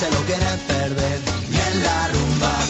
se lo quiere perder. Y en la rumba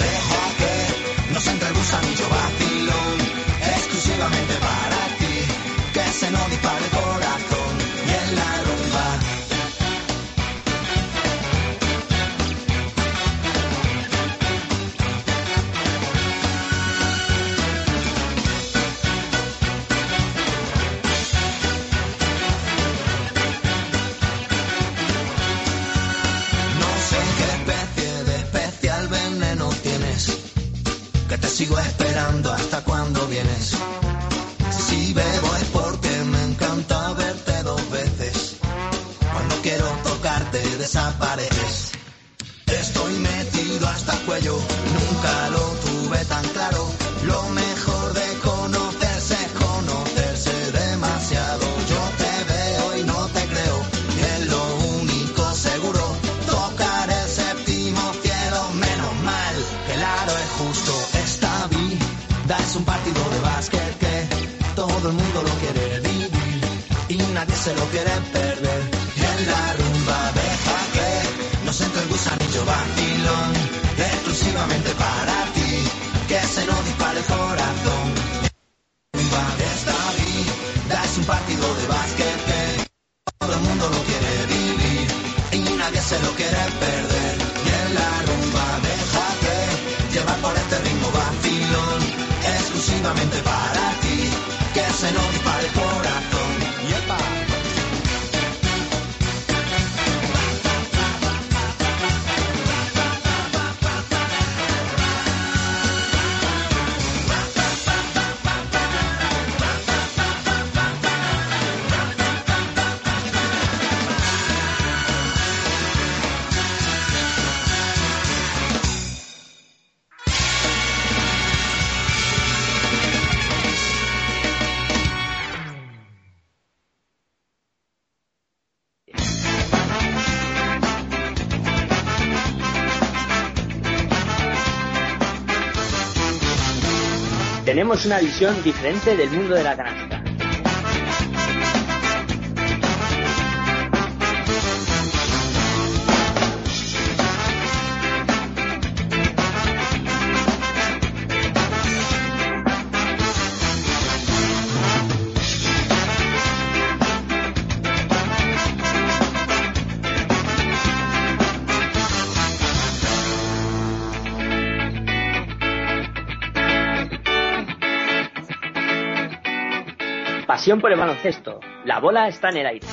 Tenemos una visión diferente del mundo de la canasta. Pasión por el baloncesto. La bola está en el aire.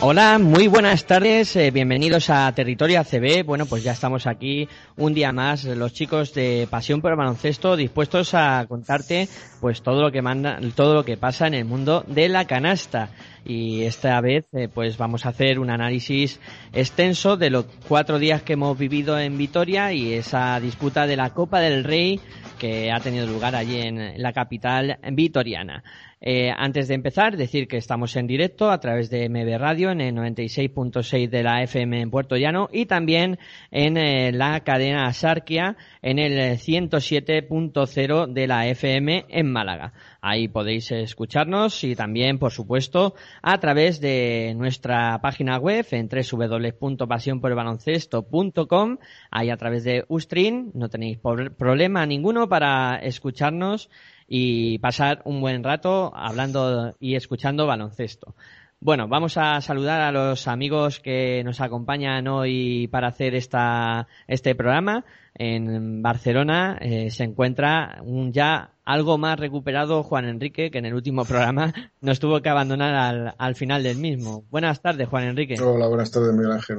Hola, muy buenas tardes, eh, bienvenidos a Territorio ACB. Bueno, pues ya estamos aquí un día más, los chicos de Pasión por el Baloncesto, dispuestos a contarte pues todo lo que manda, todo lo que pasa en el mundo de la canasta. Y esta vez eh, pues vamos a hacer un análisis extenso de los cuatro días que hemos vivido en Vitoria y esa disputa de la Copa del Rey que ha tenido lugar allí en la capital vitoriana. Eh, antes de empezar, decir que estamos en directo a través de MB Radio en el 96.6 de la FM en Puerto Llano y también en eh, la cadena Sarkia en el 107.0 de la FM en Málaga. Ahí podéis escucharnos y también, por supuesto, a través de nuestra página web en www.pasionporelbaloncesto.com. Ahí a través de Ustream no tenéis problema ninguno para escucharnos y pasar un buen rato hablando y escuchando baloncesto. Bueno, vamos a saludar a los amigos que nos acompañan hoy para hacer esta, este programa. En Barcelona eh, se encuentra un ya algo más recuperado Juan Enrique, que en el último programa nos tuvo que abandonar al, al final del mismo. Buenas tardes, Juan Enrique. Hola, buenas tardes, Miguel Ángel.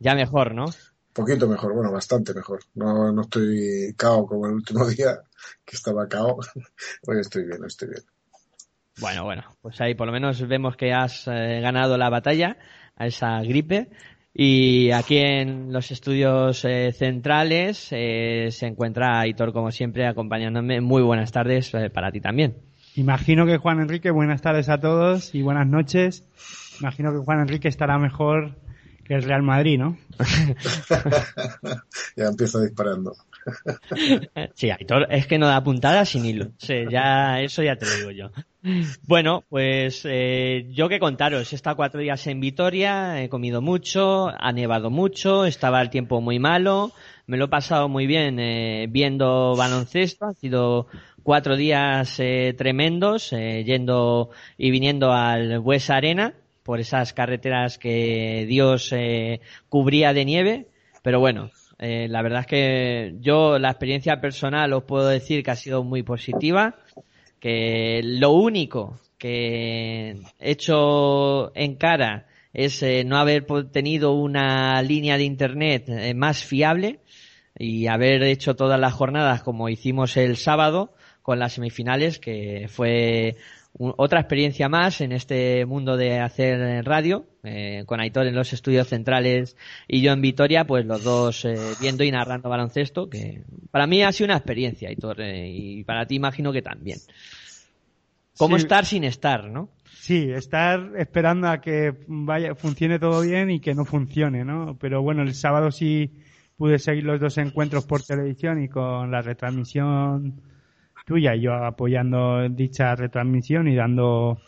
Ya mejor, ¿no? Poquito mejor, bueno, bastante mejor. No, no estoy cao como el último día, que estaba cao. Hoy estoy bien, estoy bien. Bueno, bueno, pues ahí por lo menos vemos que has eh, ganado la batalla a esa gripe. Y aquí en los estudios eh, centrales eh, se encuentra Aitor, como siempre, acompañándome. Muy buenas tardes eh, para ti también. Imagino que Juan Enrique, buenas tardes a todos y buenas noches. Imagino que Juan Enrique estará mejor que el Real Madrid, ¿no? ya empiezo disparando. sí, Aitor es que no da puntada sin hilo. Sí, ya, eso ya te lo digo yo. Bueno, pues eh, yo que contaros, he estado cuatro días en Vitoria, he comido mucho, ha nevado mucho, estaba el tiempo muy malo, me lo he pasado muy bien eh, viendo baloncesto, han sido cuatro días eh, tremendos, eh, yendo y viniendo al Buesa Arena por esas carreteras que Dios eh, cubría de nieve, pero bueno, eh, la verdad es que yo la experiencia personal os puedo decir que ha sido muy positiva que lo único que he hecho en cara es eh, no haber tenido una línea de internet eh, más fiable y haber hecho todas las jornadas como hicimos el sábado con las semifinales, que fue otra experiencia más en este mundo de hacer radio, eh, con Aitor en los estudios centrales y yo en Vitoria, pues los dos eh, viendo y narrando baloncesto, que para mí ha sido una experiencia, Aitor, eh, y para ti imagino que también. ¿Cómo Sí. estar sin estar, no? Sí, estar esperando a que vaya, funcione todo bien y que no funcione, ¿no? Pero bueno, el sábado sí pude seguir los dos encuentros por televisión y con la retransmisión tuya, y yo apoyando dicha retransmisión y dando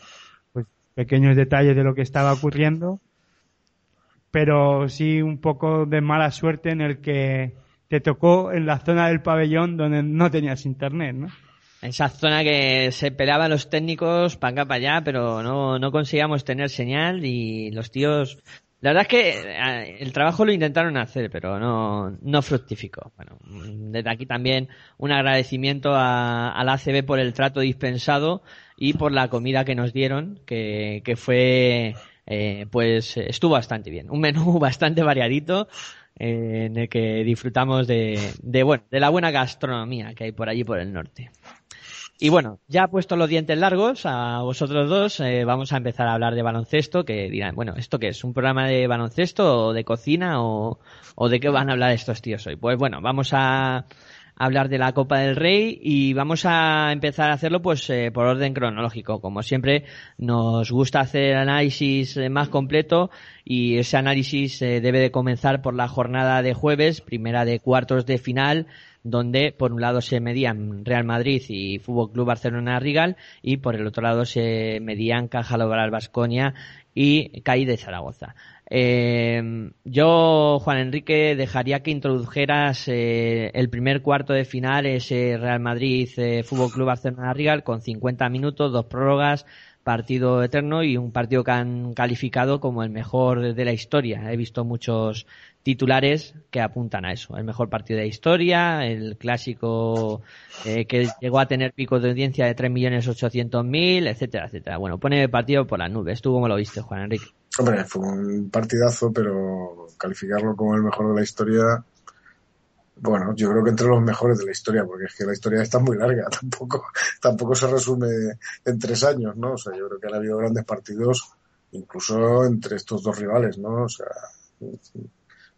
pues pequeños detalles de lo que estaba ocurriendo. Pero sí un poco de mala suerte en el que te tocó en la zona del pabellón donde no tenías internet, ¿no? Esa zona que se peleaban los técnicos para acá, para allá, pero no, no conseguíamos tener señal y los tíos... La verdad es que eh, el trabajo lo intentaron hacer, pero no, no fructificó. Bueno, desde aquí también un agradecimiento a, a la ACB por el trato dispensado y por la comida que nos dieron, que, que fue, eh, pues estuvo bastante bien. Un menú bastante variadito, eh, en el que disfrutamos de, de, bueno, de la buena gastronomía que hay por allí por el norte. Y bueno, ya puesto los dientes largos a vosotros dos, eh, vamos a empezar a hablar de baloncesto, que dirán, bueno, ¿esto qué es? ¿Un programa de baloncesto o de cocina o, o de qué van a hablar estos tíos hoy? Pues bueno, vamos a hablar de la Copa del Rey y vamos a empezar a hacerlo pues eh, por orden cronológico. Como siempre, nos gusta hacer análisis eh, más completo y ese análisis eh, debe de comenzar por la jornada de jueves, primera de cuartos de final, donde por un lado se medían Real Madrid y Fútbol Club Barcelona Rigal y por el otro lado se medían Caja Lobral Basconia y CAI de Zaragoza. Eh, yo, Juan Enrique, dejaría que introdujeras eh, el primer cuarto de final, ese Real Madrid eh, Fútbol Club Barcelona Rigal, con 50 minutos, dos prórrogas, partido eterno y un partido que han calificado como el mejor de la historia. He visto muchos titulares que apuntan a eso. El mejor partido de la historia, el clásico eh, que llegó a tener picos de audiencia de 3.800.000, etcétera, etcétera. Bueno, pone el partido por las nubes. ¿Tú cómo lo viste, Juan Enrique? Hombre, fue un partidazo, pero calificarlo como el mejor de la historia, bueno, yo creo que entre los mejores de la historia, porque es que la historia está muy larga, tampoco, tampoco se resume en tres años, ¿no? O sea, yo creo que han habido grandes partidos, incluso entre estos dos rivales, ¿no? O sea,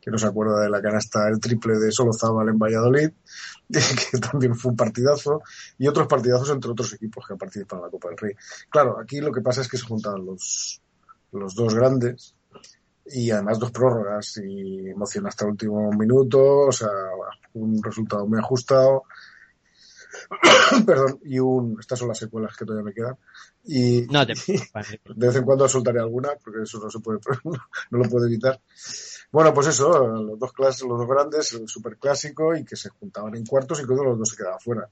que no se acuerda de la canasta, el triple de Solozábal en Valladolid, que también fue un partidazo, y otros partidazos entre otros equipos que han participado en la Copa del Rey. Claro, aquí lo que pasa es que se juntaban los, los dos grandes, y además dos prórrogas y emoción hasta el último minuto, o sea, un resultado muy ajustado. Perdón, y un, estas son las secuelas que todavía me quedan. Y No te de vez en cuando soltaré alguna, porque eso no se puede, no lo puedo evitar. Bueno, pues eso, los dos clases, los dos grandes, el superclásico y que se juntaban en cuartos y que uno de los dos se quedaba fuera.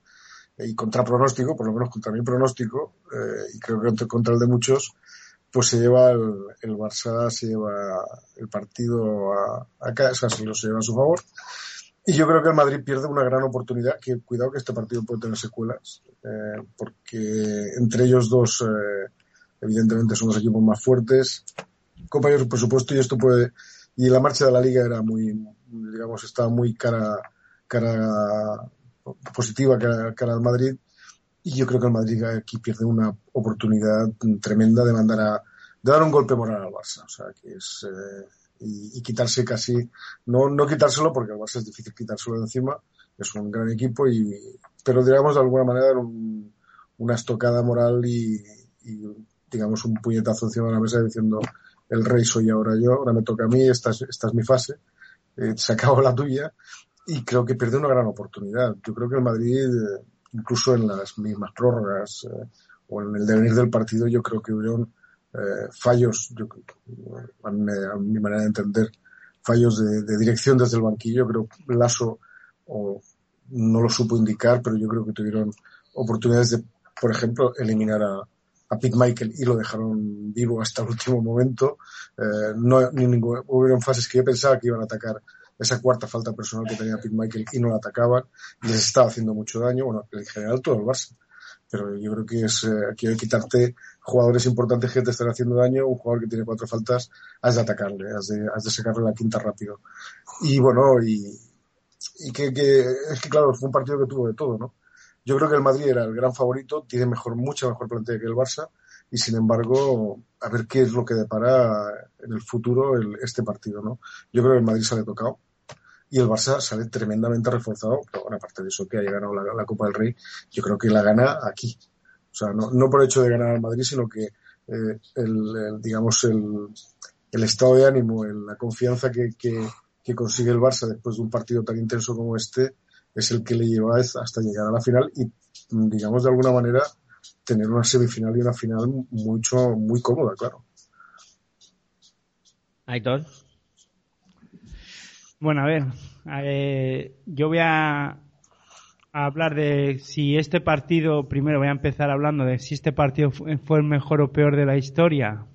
Y contra pronóstico, por lo menos contra mi pronóstico, eh, y creo que contra el de muchos, pues se lleva el, el Barça, se lleva el partido a, a casa, se lo se lleva a su favor. Y yo creo que el Madrid pierde una gran oportunidad, que cuidado que este partido puede tener secuelas, eh, porque entre ellos dos, eh, evidentemente son los equipos más fuertes, compañeros, por supuesto, y esto puede, y la marcha de la liga era muy, digamos, estaba muy cara, cara positiva cara, cara al Madrid, y yo creo que el Madrid aquí pierde una oportunidad tremenda de mandar a, de dar un golpe moral al Barça, o sea, que es, eh, y, y, quitarse casi, no, no quitárselo porque al Barça es difícil quitárselo de encima, es un gran equipo y, pero digamos de alguna manera un, una estocada moral y, y, digamos un puñetazo encima de la mesa diciendo el rey soy ahora yo, ahora me toca a mí, esta es, esta es mi fase, eh, se acabó la tuya y creo que pierde una gran oportunidad. Yo creo que el Madrid, eh, incluso en las mismas prórrogas, eh, o en el devenir del partido, yo creo que hubieron eh, fallos, yo, a, mi, manera de entender, fallos de, dirección desde el banquillo. Creo que Lasso o, no lo supo indicar, pero yo creo que tuvieron oportunidades de, por ejemplo, eliminar a, a Pete Michael y lo dejaron vivo hasta el último momento. Eh, no, ni ningún, hubieron fases que yo pensaba que iban a atacar esa cuarta falta personal que tenía Pete Michael y no la atacaban les estaba haciendo mucho daño. Bueno, en general todo el Barça. Pero yo creo que es, eh, que quitarte jugadores importantes que te están haciendo daño. Un jugador que tiene cuatro faltas, has de atacarle, has de, has de sacarle la quinta rápido. Y bueno, y, y que, que, es que claro, fue un partido que tuvo de todo, ¿no? Yo creo que el Madrid era el gran favorito, tiene mejor, mucha mejor plantilla que el Barça y sin embargo, a ver qué es lo que depara en el futuro el, este partido, ¿no? Yo creo que el Madrid sale tocado y el Barça sale tremendamente reforzado, pero bueno, aparte de eso que haya ganado la, Copa del Rey, yo creo que la gana aquí. O sea, no, por el hecho de ganar al Madrid, sino que eh, el, digamos, el, el estado de ánimo, la confianza que, que, que consigue el Barça después de un partido tan intenso como este, es el que le lleva hasta llegar a la final y, digamos, de alguna manera, tener una semifinal y una final mucho, muy cómoda, claro. Aitor. Bueno, a ver, eh, yo voy a, hablar de si este partido, primero voy a empezar hablando de si este partido fue, el mejor o peor de la historia.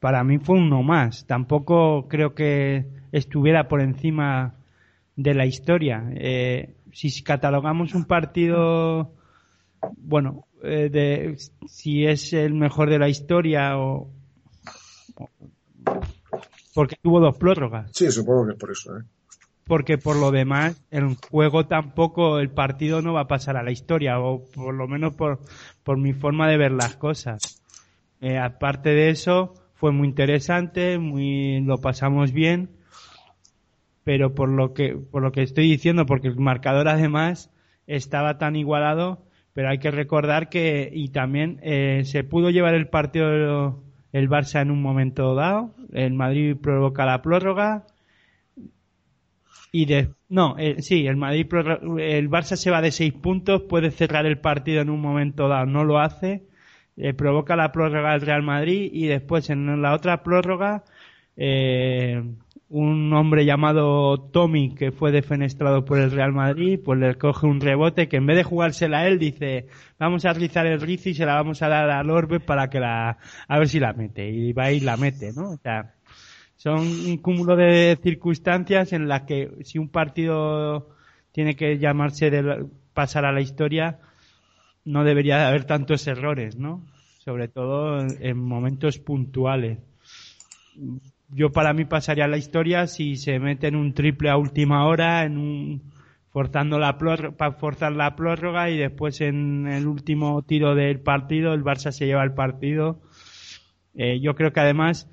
Para mí fue uno más. Tampoco creo que estuviera por encima de la historia. Eh, si catalogamos un partido, bueno, eh, de si es el mejor de la historia o, porque tuvo dos prórrogas. Sí, supongo que es por eso. ¿eh? Porque por lo demás, el juego tampoco, el partido no va a pasar a la historia, o por lo menos por, por mi forma de ver las cosas. Eh, aparte de eso, fue muy interesante, muy, lo pasamos bien pero por lo que, por lo que estoy diciendo, porque el marcador además estaba tan igualado, pero hay que recordar que, y también eh, se pudo llevar el partido el Barça en un momento dado, el Madrid provoca la prórroga, y de, no, eh, sí, el Madrid, el Barça se va de seis puntos, puede cerrar el partido en un momento dado, no lo hace, eh, provoca la prórroga del Real Madrid y después en la otra prórroga, eh, un hombre llamado Tommy que fue defenestrado por el Real Madrid, pues le coge un rebote que en vez de jugársela a él dice, vamos a rizar el rizo y se la vamos a dar al Orbe para que la, a ver si la mete. Y va y la mete, ¿no? O sea, son un cúmulo de circunstancias en las que si un partido tiene que llamarse de pasar a la historia, no debería haber tantos errores, ¿no? Sobre todo en momentos puntuales yo para mí pasaría la historia si se mete en un triple a última hora, en un forzando la para forzar la prórroga y después en el último tiro del partido el Barça se lleva el partido. Eh, yo creo que además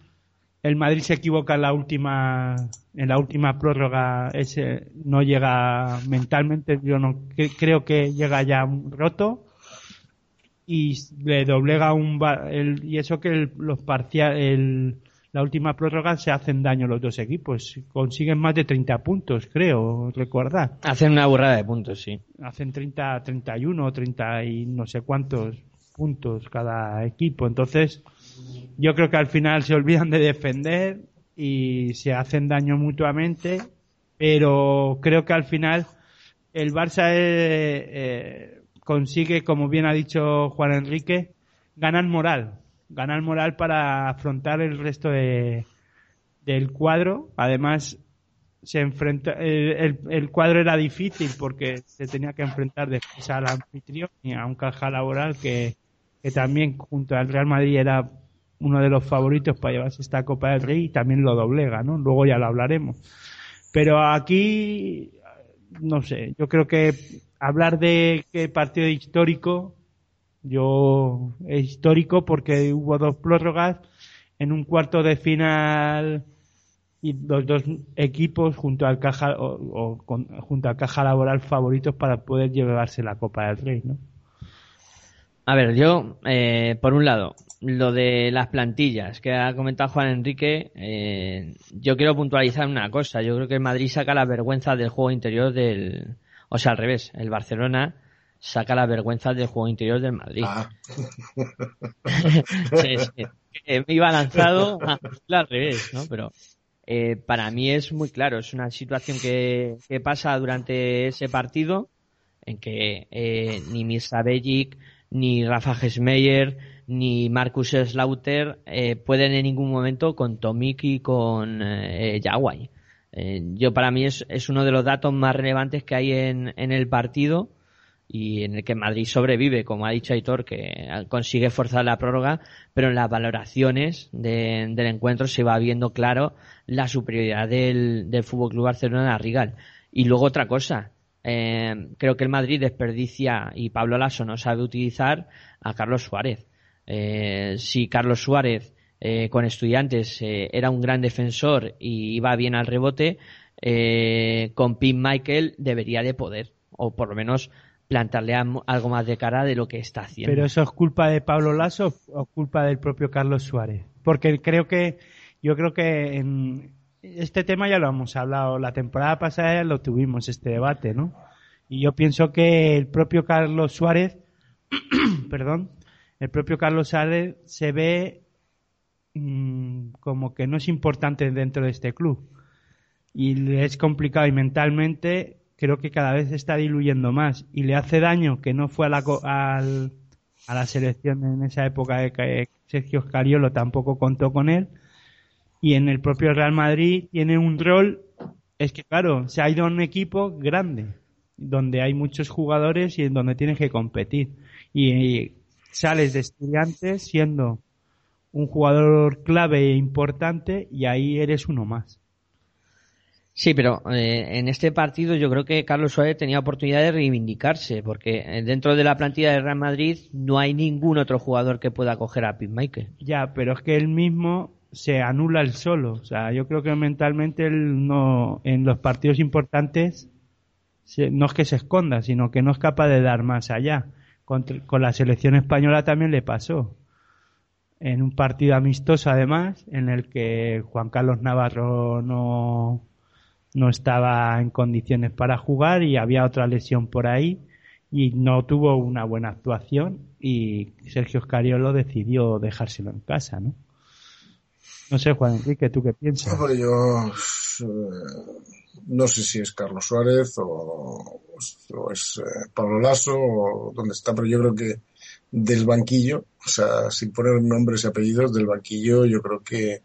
el Madrid se equivoca en la última en la última prórroga ese no llega mentalmente yo no creo que llega ya roto y le doblega un el, y eso que los parcial el la última prórroga se hacen daño los dos equipos. Consiguen más de 30 puntos, creo, recordar. Hacen una burrada de puntos, sí. Hacen 30, 31, 30 y no sé cuántos puntos cada equipo. Entonces, yo creo que al final se olvidan de defender y se hacen daño mutuamente, pero creo que al final el Barça eh, eh, consigue, como bien ha dicho Juan Enrique, ganar moral ganar moral para afrontar el resto de, del cuadro. Además, se enfrenta, el, el, cuadro era difícil porque se tenía que enfrentar después al anfitrión y a un caja laboral que, que también junto al Real Madrid era uno de los favoritos para llevarse esta Copa del Rey y también lo doblega, ¿no? Luego ya lo hablaremos. Pero aquí, no sé, yo creo que hablar de qué partido histórico yo, es histórico porque hubo dos prórrogas en un cuarto de final y los dos equipos junto al caja o, junto al caja laboral favoritos para poder llevarse la Copa del Rey, ¿no? A ver, yo, eh, por un lado, lo de las plantillas que ha comentado Juan Enrique, eh, yo quiero puntualizar una cosa. Yo creo que el Madrid saca la vergüenza del juego interior del, o sea, al revés, el Barcelona saca la vergüenza del juego interior del Madrid. Ah. sí, sí. Eh, me iba lanzado al revés, ¿no? Pero eh, para mí es muy claro, es una situación que, que pasa durante ese partido en que eh, ni Mirza Bellic, ni Rafa Gesmeyer, ni Marcus Slaughter eh, pueden en ningún momento con Tomic y con eh. Eh, yo para mí es, es, uno de los datos más relevantes que hay en, en, el partido y en el que Madrid sobrevive, como ha dicho Aitor, que consigue forzar la prórroga, pero en las valoraciones de, del encuentro se va viendo claro la superioridad del, del Fútbol Club Barcelona a Rigal. Y luego otra cosa, eh, creo que el Madrid desperdicia y Pablo Lasso no sabe utilizar a Carlos Suárez. Eh, si Carlos Suárez eh, con estudiantes eh, era un gran defensor y iba bien al rebote, eh, con Pim Michael debería de poder, o por lo menos plantarle algo más de cara de lo que está haciendo. Pero eso es culpa de Pablo Lasso o culpa del propio Carlos Suárez. Porque creo que, yo creo que en este tema ya lo hemos hablado. La temporada pasada ya lo tuvimos, este debate, ¿no? Y yo pienso que el propio Carlos Suárez, perdón, el propio Carlos Suárez se ve mmm, como que no es importante dentro de este club. Y es complicado y mentalmente creo que cada vez está diluyendo más y le hace daño que no fue a la, al, a la selección en esa época de que Sergio Scariolo tampoco contó con él y en el propio Real Madrid tiene un rol es que claro se ha ido a un equipo grande donde hay muchos jugadores y en donde tienes que competir y, y sales de estudiantes siendo un jugador clave e importante y ahí eres uno más Sí, pero eh, en este partido yo creo que Carlos Suárez tenía oportunidad de reivindicarse, porque eh, dentro de la plantilla de Real Madrid no hay ningún otro jugador que pueda coger a Pete Michael. Ya, pero es que él mismo se anula el solo. O sea, yo creo que mentalmente él no, en los partidos importantes, se, no es que se esconda, sino que no es capaz de dar más allá. Con, con la selección española también le pasó. En un partido amistoso, además, en el que Juan Carlos Navarro no, no estaba en condiciones para jugar y había otra lesión por ahí y no tuvo una buena actuación y Sergio Scariolo decidió dejárselo en casa, ¿no? No sé, Juan Enrique, ¿tú qué piensas? Yo eh, no sé si es Carlos Suárez o, es eh, Pablo Lasso o dónde está, pero yo creo que del banquillo, o sea, sin poner nombres y apellidos, del banquillo yo creo que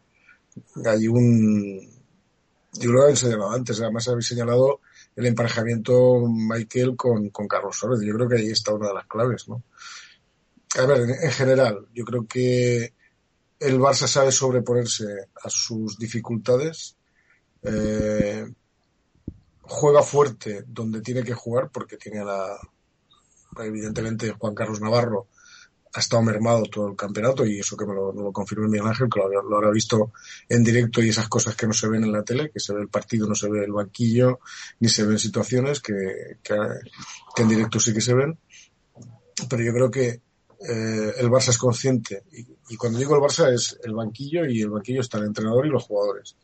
hay un, yo lo había señalado antes, además habéis señalado el emparejamiento Michael con, con Carlos Suárez. Yo creo que ahí está una de las claves, ¿no? A ver, en, general, yo creo que el Barça sabe sobreponerse a sus dificultades, eh, juega fuerte donde tiene que jugar, porque tiene la, evidentemente, Juan Carlos Navarro, ha estado mermado todo el campeonato y eso que me lo, me lo confirmó Miguel Ángel, que lo, habrá visto en directo y esas cosas que no se ven en la tele, que se ve el partido, no se ve el banquillo, ni se ven situaciones que, que en directo sí que se ven. Pero yo creo que eh, el Barça es consciente y, cuando digo el Barça es el banquillo y el banquillo está el entrenador y los jugadores.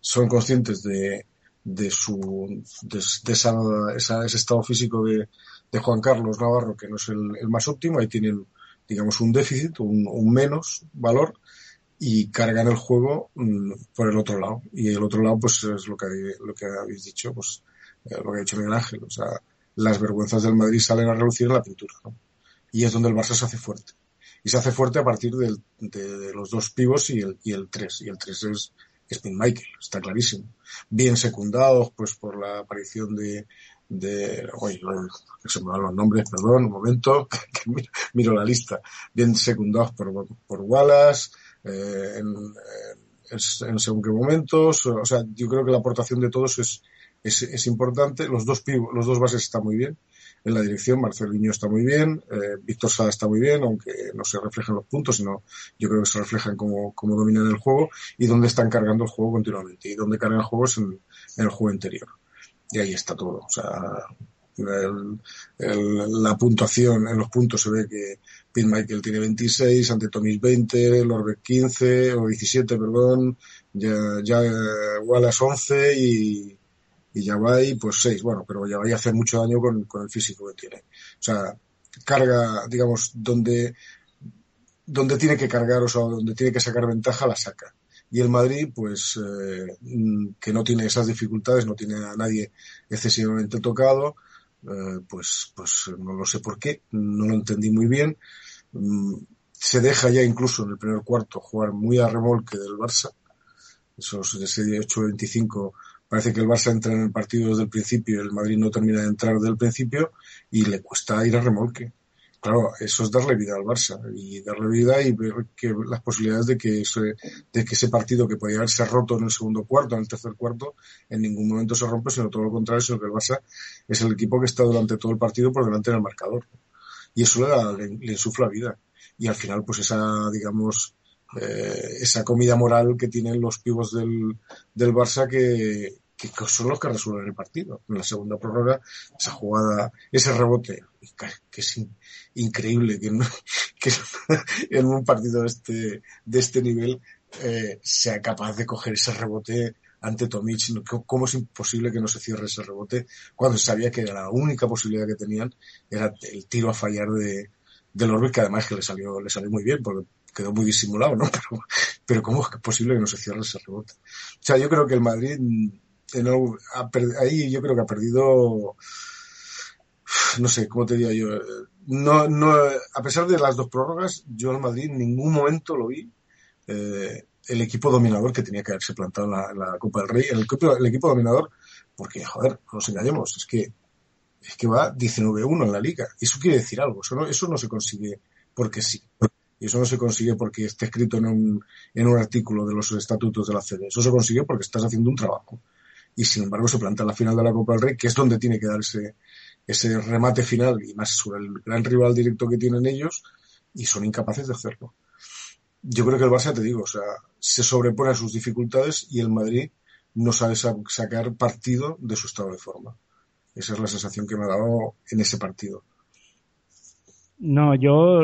Son conscientes de, de su de, esa, esa, ese estado físico de, Juan Carlos Navarro que no es el, más óptimo, ahí tienen digamos, un déficit, un, menos valor y cargan el juego mmm, por el otro lado. Y el otro lado, pues es lo que, lo que habéis dicho, pues eh, lo que ha dicho Miguel Ángel. O sea, las vergüenzas del Madrid salen a relucir en la pintura, ¿no? Y es donde el Barça se hace fuerte. Y se hace fuerte a partir del, de, los dos pivos y el, y el tres. Y el tres es, es Pin Michael, está clarísimo. Bien secundados, pues por la aparición de, de, oye, se me van los nombres, perdón, un momento, que miro, miro, la lista, bien secundados por, por Wallace, eh, en, en, en, según qué momentos, o sea, yo creo que la aportación de todos es, es, es importante, los dos pivos, los dos bases están muy bien, en la dirección, Marcelinho está muy bien, eh, Víctor Sala está muy bien, aunque no se reflejan los puntos, sino yo creo que se reflejan como, como dominan el juego y donde están cargando el juego continuamente, y donde cargan el juego es en, en el juego interior y ahí está todo. O sea, el, la puntuación en los puntos se ve que Pete Michael tiene 26, ante Tomis 20, Lorbeck 15 o 17, perdón, ya, ya Wallace 11 y, y ya va ahí pues seis, bueno, pero ya va a hacer mucho daño con, con el físico que tiene. O sea, carga, digamos, donde, donde tiene que cargar, o sea, donde tiene que sacar ventaja, la saca. Y el Madrid, pues, eh, que no tiene esas dificultades, no tiene a nadie excesivamente tocado, eh, pues, pues no lo sé por qué, no lo entendí muy bien. Mm, se deja ya incluso en el primer cuarto jugar muy a remolque del Barça. Esos ese 8-25 parece que el Barça entra en el partido desde el principio el Madrid no termina de entrar desde el principio y le cuesta ir a remolque. Claro, eso es darle vida al Barça y darle vida y ver que las posibilidades de que ese, de que ese partido que podía haberse roto en el segundo cuarto, en el tercer cuarto, en ningún momento se rompe, sino todo lo contrario, sino que el Barça es el equipo que está durante todo el partido por delante del marcador. Y eso le, le, le insufla vida. Y al final, pues esa, digamos, eh, esa comida moral que tienen los pibos del, del Barça que, que son los que resuelven el partido. En la segunda prórroga, esa jugada, ese rebote, que es increíble que, en un partido de este, de este nivel eh, sea capaz de coger ese rebote ante Tomic. ¿Cómo es imposible que no se cierre ese rebote cuando sabía que la única posibilidad que tenían era el tiro a fallar de, del Orbit, que además que le salió, le salió muy bien, porque quedó muy disimulado, ¿no? Pero, pero ¿cómo es posible que no se cierre ese rebote? O sea, yo creo que el Madrid, ahí yo creo que ha perdido, no sé, ¿cómo te diría yo? No, no, a pesar de las dos prórrogas, yo al Madrid en ningún momento lo vi eh, el equipo dominador que tenía que haberse plantado en la, Copa del Rey, el el equipo dominador, porque, joder, no nos engañemos, es que es que va 19-1 en la liga. Eso quiere decir algo. Eso no, eso no se consigue porque sí. Y eso no se consigue porque esté escrito en un, en un artículo de los estatutos de la CD. Eso se consigue porque estás haciendo un trabajo. Y sin embargo se planta la final de la Copa del Rey, que es donde tiene que dar ese, ese remate final y más sobre el gran rival directo que tienen ellos y son incapaces de hacerlo. Yo creo que el Barça, te digo, o sea, se sobrepone a sus dificultades y el Madrid no sabe sacar partido de su estado de forma. Esa es la sensación que me ha dado en ese partido. No, yo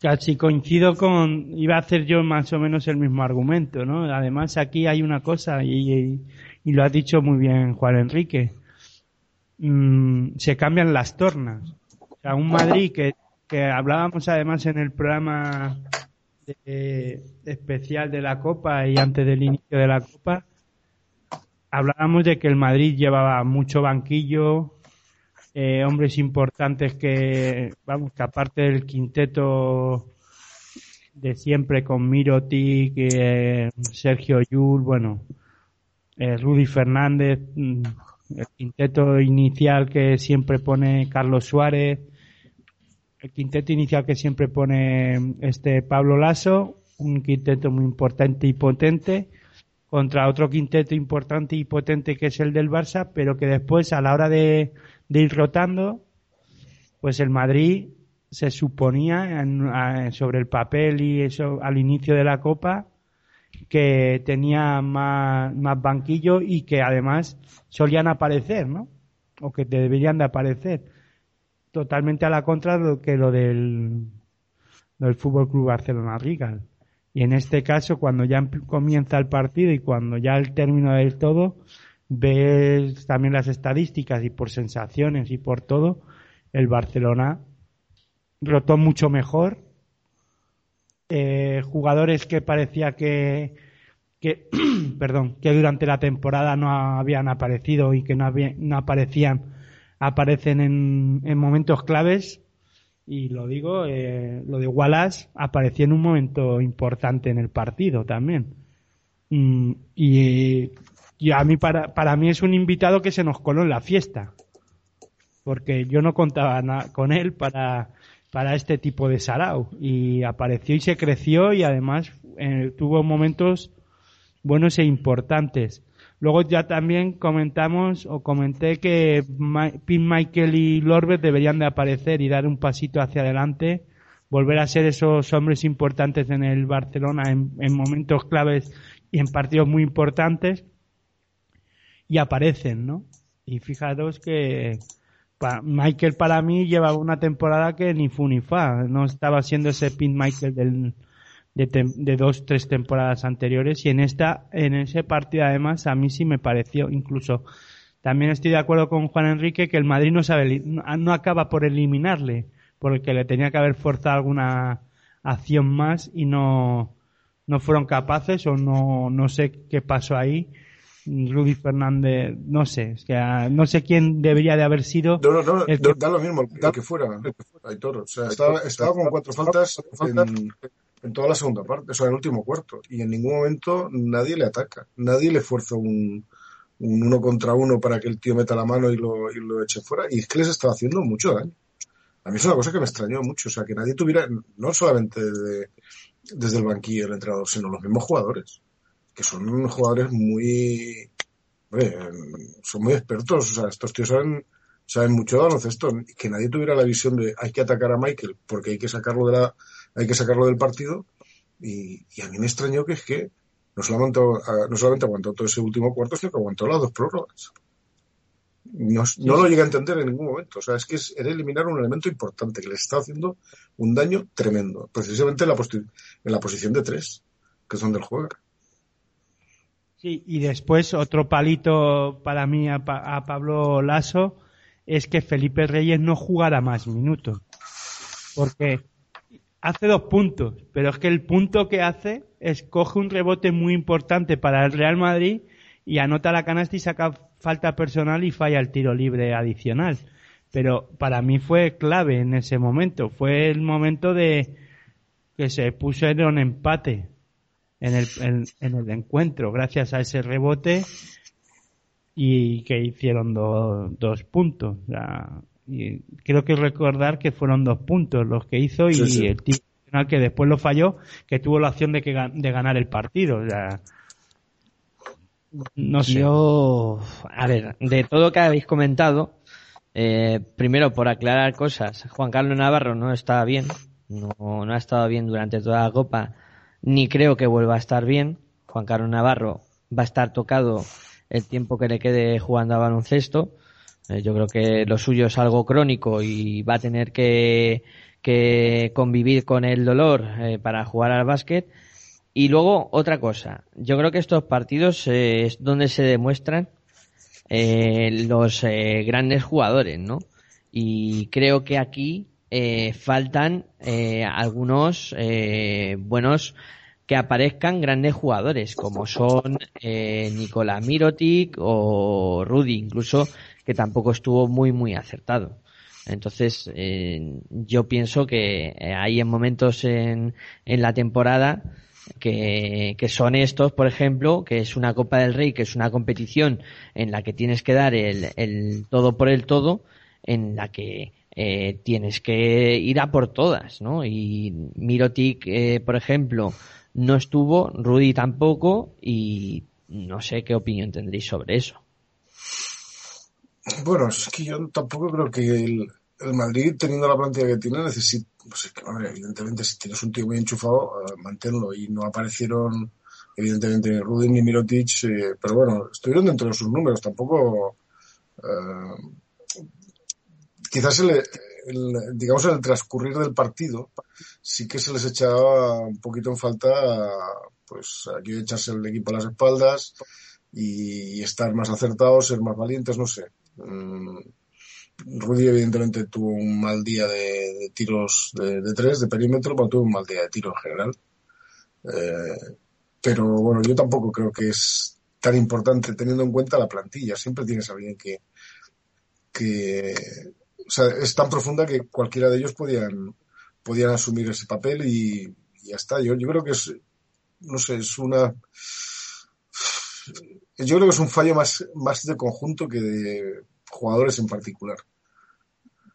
casi coincido con, iba a hacer yo más o menos el mismo argumento, ¿no? Además aquí hay una cosa y, y, lo ha dicho muy bien Juan Enrique. Mm, se cambian las tornas. O sea, un Madrid que, que hablábamos además en el programa de, especial de la Copa y antes del inicio de la Copa, hablábamos de que el Madrid llevaba mucho banquillo, eh, hombres importantes que, vamos, que aparte del quinteto de siempre con Mirotic, eh, Sergio Yul, bueno, eh, Rudy Fernández, mm, el quinteto inicial que siempre pone Carlos Suárez, el quinteto inicial que siempre pone este Pablo Lasso, un quinteto muy importante y potente, contra otro quinteto importante y potente que es el del Barça, pero que después a la hora de, ir rotando, pues el Madrid se suponía sobre el papel y eso al inicio de la Copa que tenía más, banquillo y que además solían aparecer, ¿no? O que deberían de aparecer. Totalmente a la contra de lo que lo del, del Fútbol Club Barcelona Rigal. Y en este caso, cuando ya comienza el partido y cuando ya el término del todo, ves también las estadísticas y por sensaciones y por todo, el Barcelona rotó mucho mejor. Eh, jugadores que parecía que, que perdón, que durante la temporada no habían aparecido y que no, no aparecían, aparecen en, en momentos claves y lo digo, eh, lo de Wallace apareció en un momento importante en el partido también. Mm, y, a mí, para, para mí es un invitado que se nos coló en la fiesta. Porque yo no contaba con él para, para este tipo de sarao. Y apareció y se creció y además eh, tuvo momentos buenos e importantes. Luego ya también comentamos o comenté que Pin Michael y Lorbert deberían de aparecer y dar un pasito hacia adelante, volver a ser esos hombres importantes en el Barcelona en, momentos claves y en partidos muy importantes y aparecen, ¿no? Y fijaros que Michael para mí lleva una temporada que ni fu ni fa, no estaba siendo ese Pin Michael del, de, dos, tres temporadas anteriores y en esta, en ese partido además a mí sí me pareció incluso también estoy de acuerdo con Juan Enrique que el Madrid no sabe, no acaba por eliminarle, porque le tenía que haber forzado alguna acción más y no, no fueron capaces o no, no sé qué pasó ahí. Rudy Fernández, no sé, ah, no sé quién debería de haber sido. No, no, no, da lo mismo, el que fuera, O sea, estaba, estaba con cuatro faltas en, en, toda la segunda parte, o sea, en el último cuarto. Y en ningún momento nadie le ataca, nadie le fuerza un, un uno contra uno para que el tío meta la mano y lo, y lo eche fuera. Y es que les estaba haciendo mucho daño. A mí es una cosa que me extrañó mucho, o sea, que nadie tuviera, no solamente desde el banquillo el entrenador, sino los mismos jugadores, que son jugadores muy, son muy expertos, o sea, estos tíos saben, saben mucho de baloncesto, que nadie tuviera la visión de hay que atacar a Michael porque hay que sacarlo de la, hay que sacarlo del partido, y, a mí me extrañó que es que no solamente, no solamente aguantó todo ese último cuarto, sino que aguantó las dos prórrogas. No, lo llega a entender en ningún momento. O sea, es que es, era eliminar un elemento importante que le está haciendo un daño tremendo. Precisamente en la, en la posición de tres, que es donde él juega. Sí, y después otro palito para mí a, a Pablo Lasso es que Felipe Reyes no jugara más minutos. Porque hace dos puntos, pero es que el punto que hace es coge un rebote muy importante para el Real Madrid y anota la canasta y saca falta personal y falla el tiro libre adicional. Pero para mí fue clave en ese momento. Fue el momento de que se puso en un empate en el, en, el encuentro gracias a ese rebote y que hicieron dos puntos. Y creo que recordar que fueron dos puntos los que hizo y el tiro que después lo falló, que tuvo la opción de, que, de ganar el partido. O sea, no sé. Yo, a ver, de todo lo que habéis comentado, eh, primero por aclarar cosas, Juan Carlos Navarro no está bien, no, no ha estado bien durante toda la copa, ni creo que vuelva a estar bien. Juan Carlos Navarro va a estar tocado el tiempo que le quede jugando a baloncesto. Eh, yo creo que lo suyo es algo crónico y va a tener que, que convivir con el dolor eh, para jugar al básquet y luego, otra cosa. Yo creo que estos partidos eh, es donde se demuestran los grandes jugadores, ¿no? Y creo que aquí faltan algunos buenos que aparezcan grandes jugadores, como son Nicolás Mirotic o Rudy, incluso, que tampoco estuvo muy, muy acertado. Entonces, yo pienso que hay en momentos en, en la temporada que, que, son estos, por ejemplo, que es una Copa del Rey, que es una competición en la que tienes que dar el, el todo por el todo, en la que eh, tienes que ir a por todas, ¿no? Y Mirotic, eh, por ejemplo, no estuvo, Rudy tampoco, y no sé qué opinión tendréis sobre eso. Bueno, es que yo tampoco creo que el, el Madrid, teniendo la plantilla que tiene, necesita, pues es que, evidentemente, si tienes un tío muy enchufado, uh, manténlo. Y no aparecieron, evidentemente, ni Rudin ni Mirotic, eh, pero bueno, estuvieron dentro de sus números. Tampoco, uh, quizás el, digamos, en el transcurrir del partido, sí que se les echaba un poquito en falta, pues, aquí echarse el equipo a las espaldas y, estar más acertados, ser más valientes, no sé. Mm, Rudy evidentemente tuvo un mal día de, tiros de, tres, de perímetro, pero tuvo un mal día de tiro en general. Eh, pero bueno, yo tampoco creo que es tan importante teniendo en cuenta la plantilla. Siempre tienes alguien que, que o sea, es tan profunda que cualquiera de ellos podían, podían asumir ese papel y, ya está. Yo, yo creo que es, no sé, es una, yo creo que es un fallo más, más de conjunto que de jugadores en particular.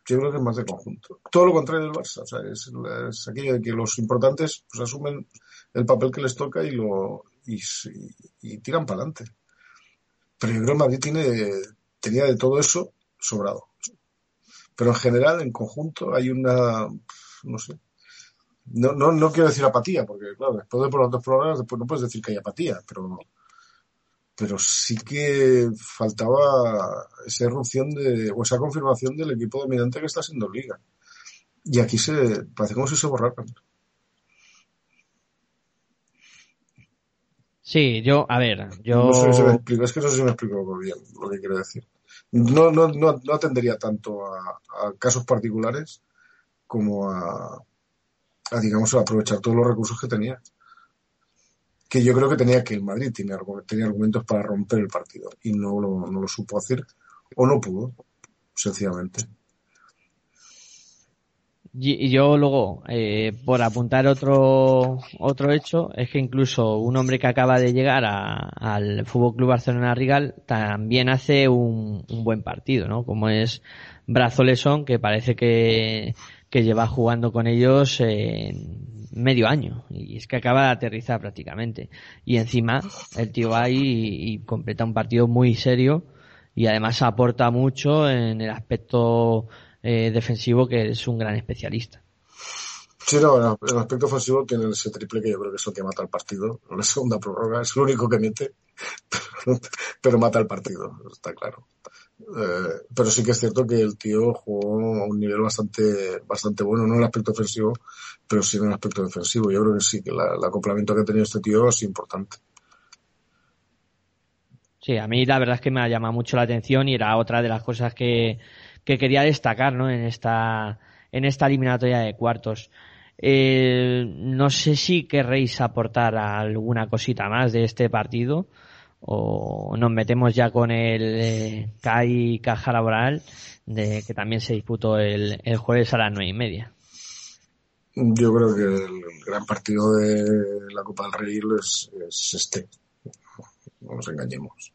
Yo creo que es más de conjunto. Todo lo contrario del Barça. Es, aquello de que los importantes pues, asumen el papel que les toca y lo y, tiran para adelante. Pero yo creo que Madrid tiene, tenía de todo eso sobrado. Pero en general, en conjunto, hay una, no sé, no, no, no quiero decir apatía, porque claro, después de por los dos programas, después no puedes decir que hay apatía, pero pero sí que faltaba esa erupción de, o esa confirmación del equipo dominante que está siendo Liga. Y aquí se, parece como si se borraran. Sí, yo, a ver, yo... No sé si me explico, es que no sé si me explico bien lo que quiero decir. No, no, no, no atendería tanto a, a casos particulares como a, digamos, a aprovechar todos los recursos que tenía. Que yo creo que tenía que el Madrid tenía, tenía argumentos para romper el partido y no lo, no lo supo hacer o no pudo, sencillamente. Y yo luego, eh, por apuntar otro, otro hecho, es que incluso un hombre que acaba de llegar a, al Fútbol Club Barcelona Rigal también hace un, buen partido, ¿no? Como es Brazo Lesón, que parece que, que lleva jugando con ellos en medio año. Y es que acaba de aterrizar prácticamente. Y encima, el tío va y, y completa un partido muy serio y además aporta mucho en el aspecto eh, defensivo que es un gran especialista. Sí, no, en el aspecto ofensivo tiene ese triple que yo creo que es lo que mata el partido. La segunda prórroga es lo único que mete, pero mata el partido, está claro. Eh, pero sí que es cierto que el tío jugó a un nivel bastante, bastante bueno, no en el aspecto ofensivo, pero sí en el aspecto defensivo. Yo creo que sí, que la, el acoplamiento que ha tenido este tío es importante. Sí, a mí la verdad es que me ha llamado mucho la atención y era otra de las cosas que, que quería destacar ¿no? en, esta, en esta eliminatoria de cuartos. Eh, no sé si querréis aportar alguna cosita más de este partido o nos metemos ya con el eh, Caja Laboral de que también se disputó el, el jueves a las nueve y media. Yo creo que el gran partido de la Copa del Rey es, es este. No nos engañemos.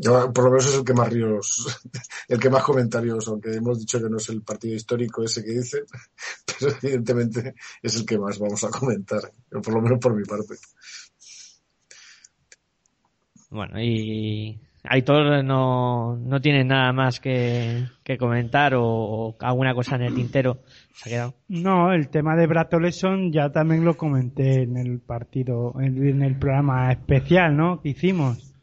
Yo, por lo menos es el que más ríos, el que más comentarios, aunque hemos dicho que no es el partido histórico ese que dicen, pero evidentemente es el que más vamos a comentar, por lo menos por mi parte. Bueno, y Aitor no, no tiene nada más que, que comentar o, alguna cosa en el tintero. ¿Se ha quedado? No, el tema de Bratoleson ya también lo comenté en el partido, en, en el programa especial, ¿no? Que hicimos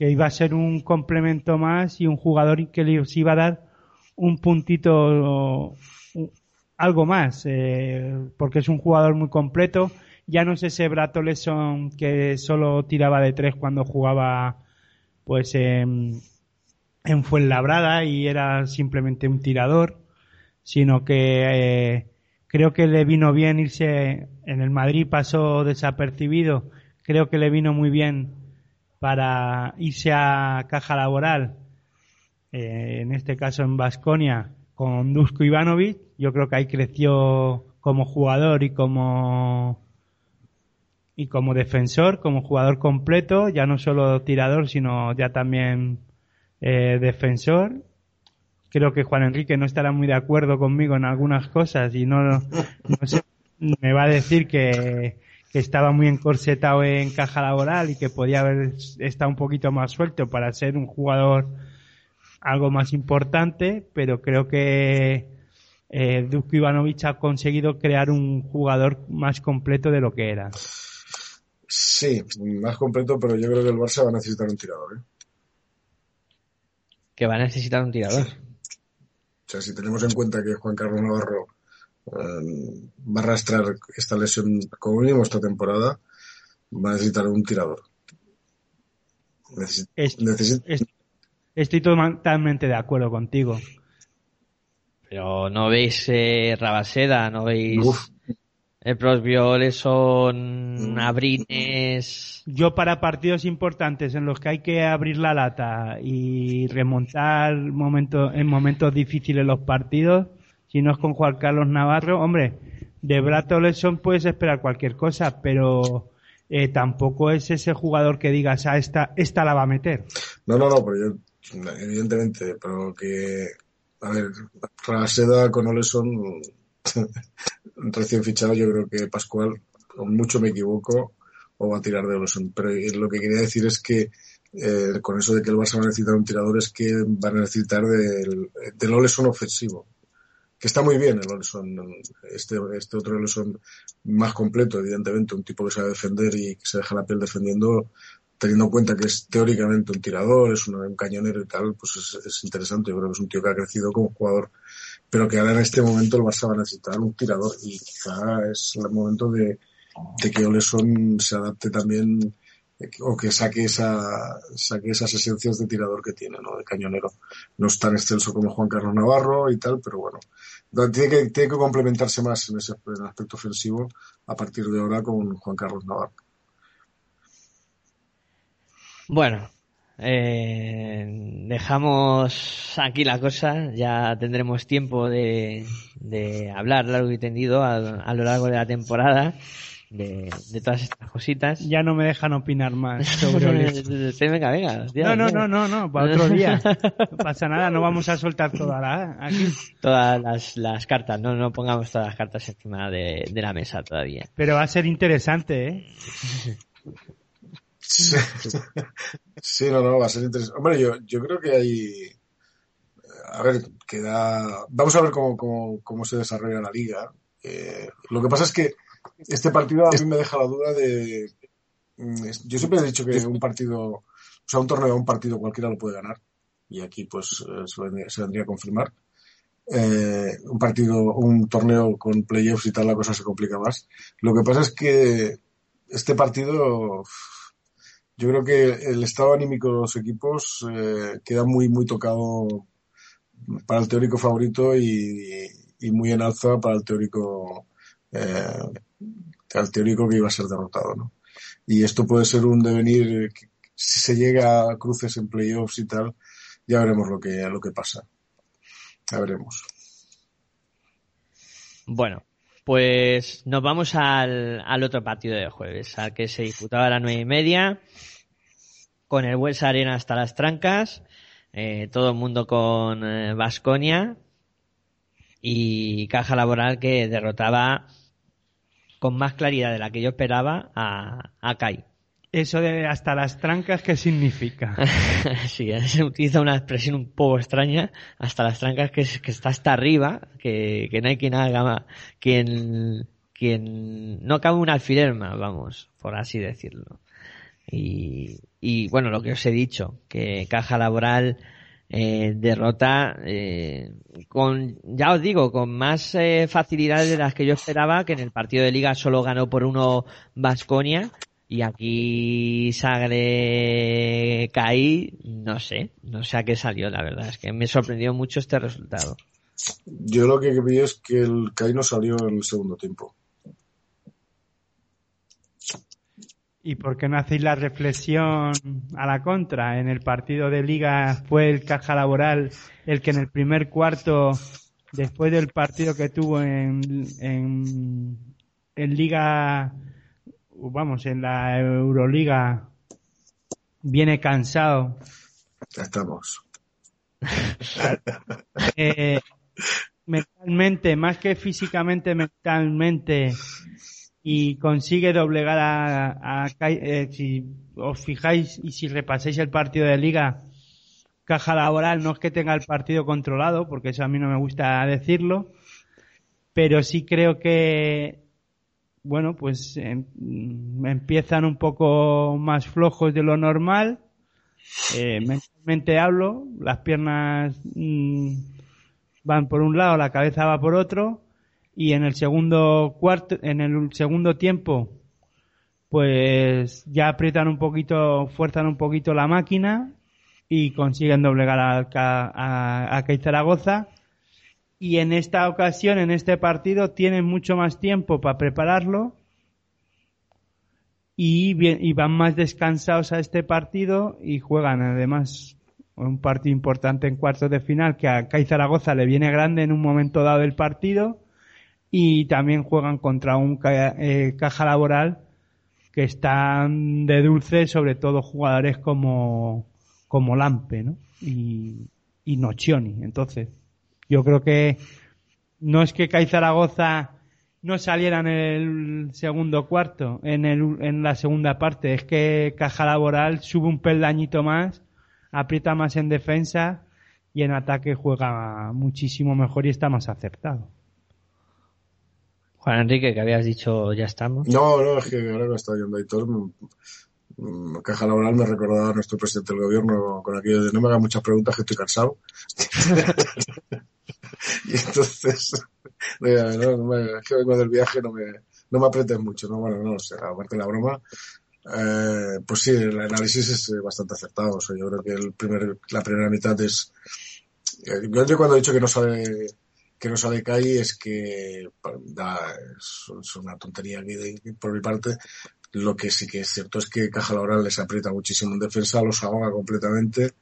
que iba a ser un complemento más y un jugador que les iba a dar un puntito, algo más, eh, porque es un jugador muy completo. Ya no es ese Brato Lesson que solo tiraba de tres cuando jugaba pues en, en Fuenlabrada y era simplemente un tirador, sino que eh, creo que le vino bien irse en el Madrid pasó desapercibido, creo que le vino muy bien para irse a caja laboral, eh, en este caso en Vasconia, con Dusko Ivanovic. Yo creo que ahí creció como jugador y como y como defensor, como jugador completo, ya no solo tirador, sino ya también eh, defensor. Creo que Juan Enrique no estará muy de acuerdo conmigo en algunas cosas y no, no sé, me va a decir que, que estaba muy encorsetado en caja laboral y que podía haber estado un poquito más suelto para ser un jugador algo más importante, pero creo que eh, Dusko Ivanovic ha conseguido crear un jugador más completo de lo que era. Sí, más completo, pero yo creo que el Barça va a necesitar un tirador. ¿eh? Que va a necesitar un tirador. Sí. O sea, si tenemos en cuenta que Juan Carlos Navarro eh, va a arrastrar esta lesión como mínimo esta temporada, va a necesitar un tirador. Estoy totalmente de acuerdo contigo. Pero no veis eh, Rabaseda, no veis Uf. El Prosbioles son abrines. Yo para partidos importantes en los que hay que abrir la lata y remontar momento, en momentos difíciles los partidos, si no es con Juan Carlos Navarro, hombre, de Brato Lesson puedes esperar cualquier cosa, pero eh, tampoco es ese jugador que digas, ah, esta, esta la va a meter. No, no, no, pero yo, evidentemente, pero que, a ver, Raseda con Oleson, recién fichado, yo creo que Pascual, con mucho me equivoco, o va a tirar de Oleson. Pero lo que quería decir es que eh, con eso de que el Barça va a necesitar un tirador es que van a necesitar del, del Oleson ofensivo que está muy bien el Olson, este, este otro Olson más completo, evidentemente, un tipo que sabe defender y que se deja la piel defendiendo, teniendo en cuenta que es teóricamente un tirador, es un, un cañonero y tal, pues es, es, interesante. Yo creo que es un tío que ha crecido como jugador, pero que ahora en este momento el Barça va a necesitar un tirador y quizá es el momento de, de que Oleson se adapte también o que saque esa saque esas esencias de tirador que tiene, ¿no? De cañonero. No es tan excelso como Juan Carlos Navarro y tal, pero bueno. Tiene que, tiene que complementarse más en ese en aspecto ofensivo a partir de ahora con Juan Carlos Navarro. Bueno, eh, dejamos aquí la cosa, ya tendremos tiempo de, de hablar largo y tendido a, a, lo largo de la temporada de, de, todas estas cositas. Ya no me dejan opinar más sobre venga, venga. no, no, no, no, no, para otro día. No pasa nada, no vamos a soltar todas la, aquí. Todas las, las cartas, no, no pongamos todas las cartas encima de, de la mesa todavía. Pero va a ser interesante, ¿eh? Sí. no, no, va a ser interesante. Hombre, yo, yo creo que hay. A ver, queda. Vamos a ver cómo, cómo, cómo se desarrolla la liga. Eh, lo que pasa es que este partido a mí me deja la duda de. Mm, yo siempre he dicho que un partido, o sea, un torneo, un partido cualquiera lo puede ganar. Y aquí, pues, eh, se vendría, se vendría a confirmar. Eh, un partido, un torneo con playoffs y tal, la cosa se complica más. Lo que pasa es que este partido yo creo que el estado anímico de los equipos eh, queda muy, muy tocado para el teórico favorito y, y muy en alza para el teórico, eh, el teórico que iba a ser derrotado, ¿no? Y esto puede ser un devenir, si se llega a cruces en playoffs y tal, ya veremos lo que, lo que pasa. Ya veremos. Bueno, pues nos vamos al, al otro partido de jueves, al que se disputaba a las nueve y media, con el Buesa Arena hasta las trancas, eh, todo el mundo con Vasconia y Caja Laboral que derrotaba con más claridad de la que yo esperaba a, a Kai. Eso de hasta las trancas, ¿qué significa? sí, se utiliza una expresión un poco extraña, hasta las trancas que, que está hasta arriba, que, que no hay quien haga, quien, quien no cabe un alfiler más, vamos, por así decirlo. Y, y bueno, lo que os he dicho, que Caja Laboral eh, derrota eh, con, ya os digo, con más eh, facilidades de las que yo esperaba, que en el partido de liga solo ganó por uno Vasconia y aquí Sagre caí, no sé, no sé a qué salió, la verdad, es que me sorprendió mucho este resultado. Yo lo que vi es que el CAI no salió en el segundo tiempo. ¿Y por qué no hacéis la reflexión a la contra? En el partido de liga fue el Caja Laboral el que en el primer cuarto, después del partido que tuvo en, en, en liga, vamos, en la Euroliga, viene cansado. Ya estamos. eh, mentalmente, más que físicamente, mentalmente, y consigue doblegar a, a eh, si os fijáis y si repasáis el partido de liga, Caja Laboral no es que tenga el partido controlado, porque eso a mí no me gusta decirlo, pero sí creo que, bueno, pues em, empiezan un poco más flojos de lo normal. Eh, mentalmente hablo, las piernas mmm, van por un lado, la cabeza va por otro y en el segundo cuarto, en el segundo tiempo, pues ya aprietan un poquito, fuerzan un poquito la máquina y consiguen doblegar a, a, Zaragoza. Y en esta ocasión, en este partido, tienen mucho más tiempo para prepararlo y van más descansados a este partido y juegan además un partido importante en cuartos de final que a Kai Zaragoza le viene grande en un momento dado del partido y también juegan contra un eh, caja laboral que están de dulce, sobre todo jugadores como, como Lampe, ¿no? Y, y Nocioni. Entonces, yo creo que no es que Cai Zaragoza no saliera en el segundo cuarto, en, el, en la segunda parte, es que Caja Laboral sube un peldañito más, aprieta más en defensa y en ataque juega muchísimo mejor y está más acertado. Juan Enrique, que habías dicho ya estamos. No, no, es que ahora no está viendo Aitor. Caja Laboral me recordaba a nuestro presidente del gobierno con aquello de no me hagan muchas preguntas que estoy cansado. y entonces, no, no, es que vengo del viaje, no me, no me apretes mucho, ¿no? Bueno, no sé, aparte de la broma. Eh, pues sí, el análisis es eh, bastante acertado. O sea, yo creo que el primer, la primera mitad es. Eh, yo cuando he dicho que no sabe que no sabe Kai es que da, es, una tontería de, por mi parte. Lo que sí que es cierto es que Caja Laboral les aprieta muchísimo en defensa, los ahoga completamente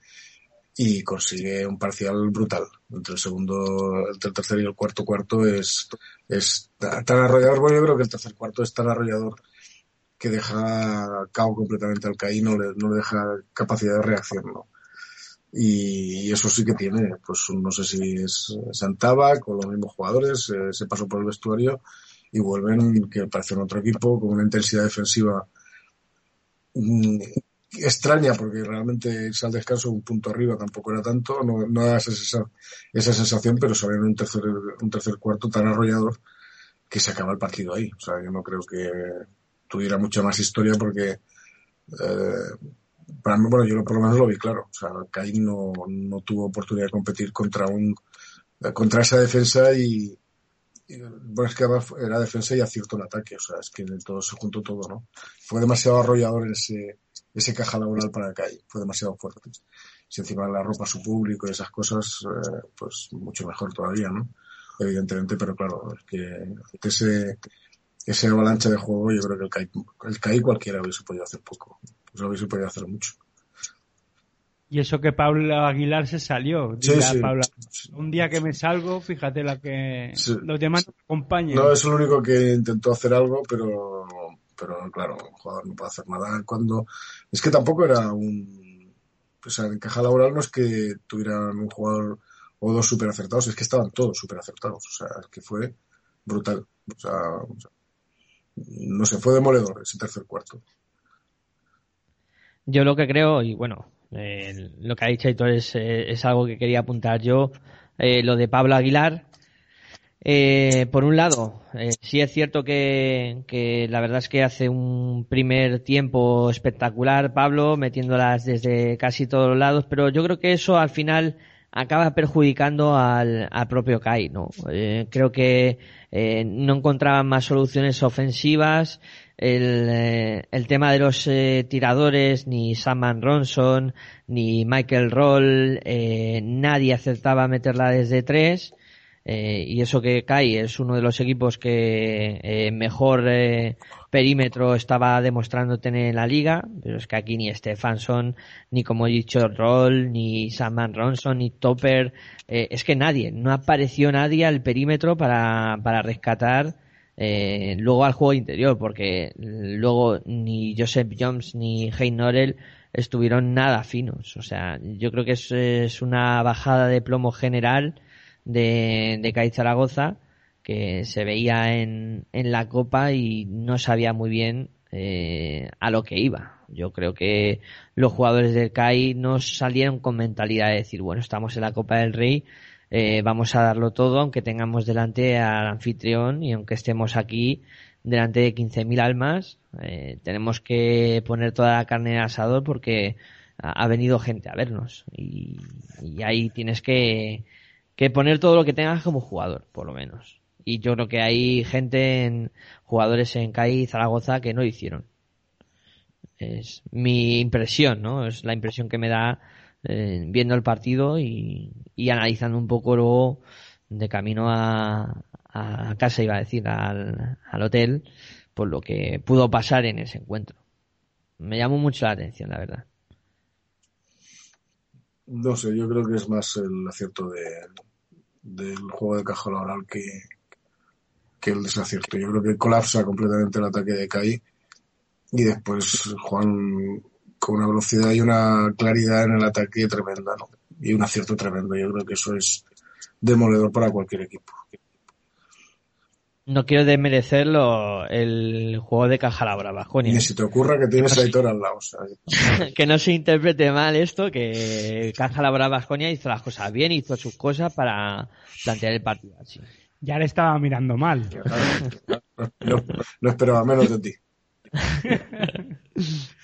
y consigue un parcial brutal. Entre el segundo, entre el tercer y el cuarto cuarto es, es tan arrollador. Bueno, yo creo que el tercer cuarto es tan arrollador que deja cao completamente al CAI, no le, no le deja capacidad de reacción, ¿no? Y, eso sí que tiene, pues no sé si es Santaba con los mismos jugadores, eh, se pasó por el vestuario y vuelven, que parecen otro equipo, con una intensidad defensiva mm, extraña porque realmente es al descanso un punto arriba tampoco era tanto, no, no da esa, esa sensación, pero salen un tercer, un tercer cuarto tan arrollador que se acaba el partido ahí. O sea, yo no creo que tuviera mucha más historia porque eh, para mí, bueno, yo por lo menos lo vi claro. O sea, Kai no, no tuvo oportunidad de competir contra un contra esa defensa y, bueno, es que era defensa y acierto en ataque, o sea, es que todo se juntó todo, ¿no? Fue demasiado arrollador ese, ese caja laboral para Kai, fue demasiado fuerte. Si encima la ropa su público y esas cosas, eh, pues mucho mejor todavía, ¿no? Evidentemente, pero claro, es que ese, ese avalancha de juego, yo creo que el CAI, el CAI cualquiera hubiese podido hacer poco, pues hubiese podido hacer mucho. Y eso que Pablo Aguilar se salió. Sí, sí, Un día que me salgo, fíjate la que los demás acompañan. No, es lo único que intentó hacer algo, pero, pero claro, un jugador no puede hacer nada. Cuando, es que tampoco era un, o sea, en caja laboral no es que tuvieran un jugador o dos súper acertados, es que estaban todos súper acertados, o sea, es que fue brutal, o sea, no se fue demoledor ese tercer cuarto. Yo lo que creo, y bueno, eh, lo que ha dicho Aitor es, eh, es, algo que quería apuntar yo. Eh, lo de Pablo Aguilar. por un lado, sí es cierto que, que, la verdad es que hace un primer tiempo espectacular Pablo, metiéndolas desde casi todos los lados, pero yo creo que eso al final acaba perjudicando al, al propio Kai, ¿no? creo que no encontraban más soluciones ofensivas, el, eh, el tema de los eh, tiradores, ni Saman Ronson, ni Michael Roll, eh, nadie aceptaba meterla desde tres. y eso que Kai es uno de los equipos que mejor perímetro estaba demostrando tener en la liga, pero es que aquí ni Stefanson, ni como he dicho Roll, ni Saman Ronson, ni Topper, es que nadie, no apareció nadie al perímetro para, para rescatar eh, luego al juego interior, porque luego ni Joseph Jones ni Hein Norel estuvieron nada finos. O sea, yo creo que es, es una bajada de plomo general de, de CAI Zaragoza que se veía en, en la Copa y no sabía muy bien eh, a lo que iba. Yo creo que los jugadores del CAI no salieron con mentalidad de decir, bueno, estamos en la Copa del Rey, eh, vamos a darlo todo, aunque tengamos delante al anfitrión y aunque estemos aquí delante de 15.000 almas, eh, tenemos que poner toda la carne en asador porque ha, venido gente a vernos y, ahí tienes que, que poner todo lo que tengas como jugador, por lo menos. Y yo creo que hay gente, en jugadores en CAI y Zaragoza que no lo hicieron. Es mi impresión, ¿no? Es la impresión que me da eh, viendo el partido y, analizando un poco luego de camino a, a casa, iba a decir, al, al hotel, por lo que pudo pasar en ese encuentro. Me llamó mucho la atención, la verdad. No sé, yo creo que es más el acierto de, del juego de caja laboral que, que el desacierto. Yo creo que colapsa completamente el ataque de Kai y después Juan con una velocidad y una claridad en el ataque tremenda, ¿no? Y un acierto tremendo. Yo creo que eso es demoledor para cualquier equipo. No quiero desmerecerlo el juego de caja la coño. Ni si te ocurra que tienes a Aitor al lado. que no se interprete mal esto, que Caja la Brava hizo las cosas bien, hizo sus cosas para plantear el partido así. Ya le estaba mirando mal. no esperaba menos de ti.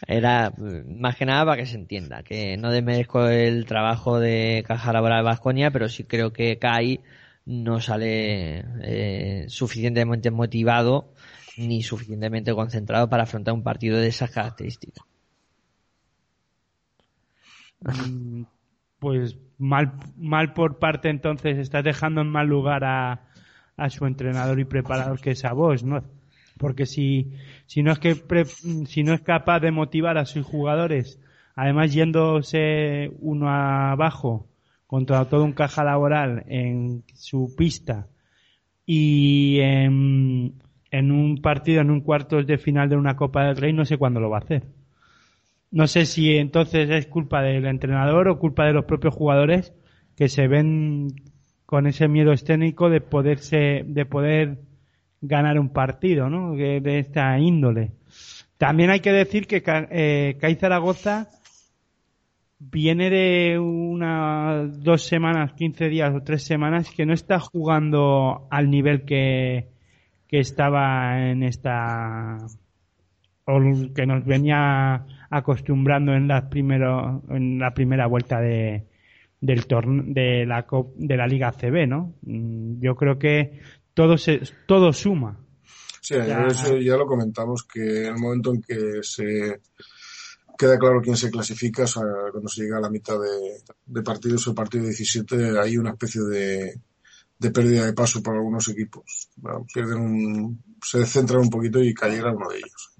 Era más que nada para que se entienda, que no desmerezco el trabajo de Caja Laboral Vasconia, pero sí creo que Kai no sale eh, suficientemente motivado ni suficientemente concentrado para afrontar un partido de esas características. Mm, pues mal, mal por parte entonces, estás dejando en mal lugar a, a su entrenador y preparador que es a vos, ¿no? Porque si, si no es que si no es capaz de motivar a sus jugadores, además yéndose uno abajo contra todo un caja laboral en su pista y en, en un partido, en un cuartos de final de una Copa del Rey, no sé cuándo lo va a hacer. No sé si entonces es culpa del entrenador o culpa de los propios jugadores que se ven con ese miedo escénico de poderse, de poder ganar un partido, ¿no? De, esta índole. También hay que decir que eh, Zaragoza viene de unas dos semanas, quince días o tres semanas que no está jugando al nivel que, que estaba en esta o que nos venía acostumbrando en la primero, en la primera vuelta de del de la de la Liga CB, ¿no? Mm, yo creo que todo se todo suma. Sí, ya, eso ya lo comentamos que en el momento en que se queda claro quién se clasifica, o sea, cuando se llega a la mitad de, de partidos o partido 17 hay una especie de, de pérdida de paso para algunos equipos. pierden un, se centran un poquito y cayera uno de ellos.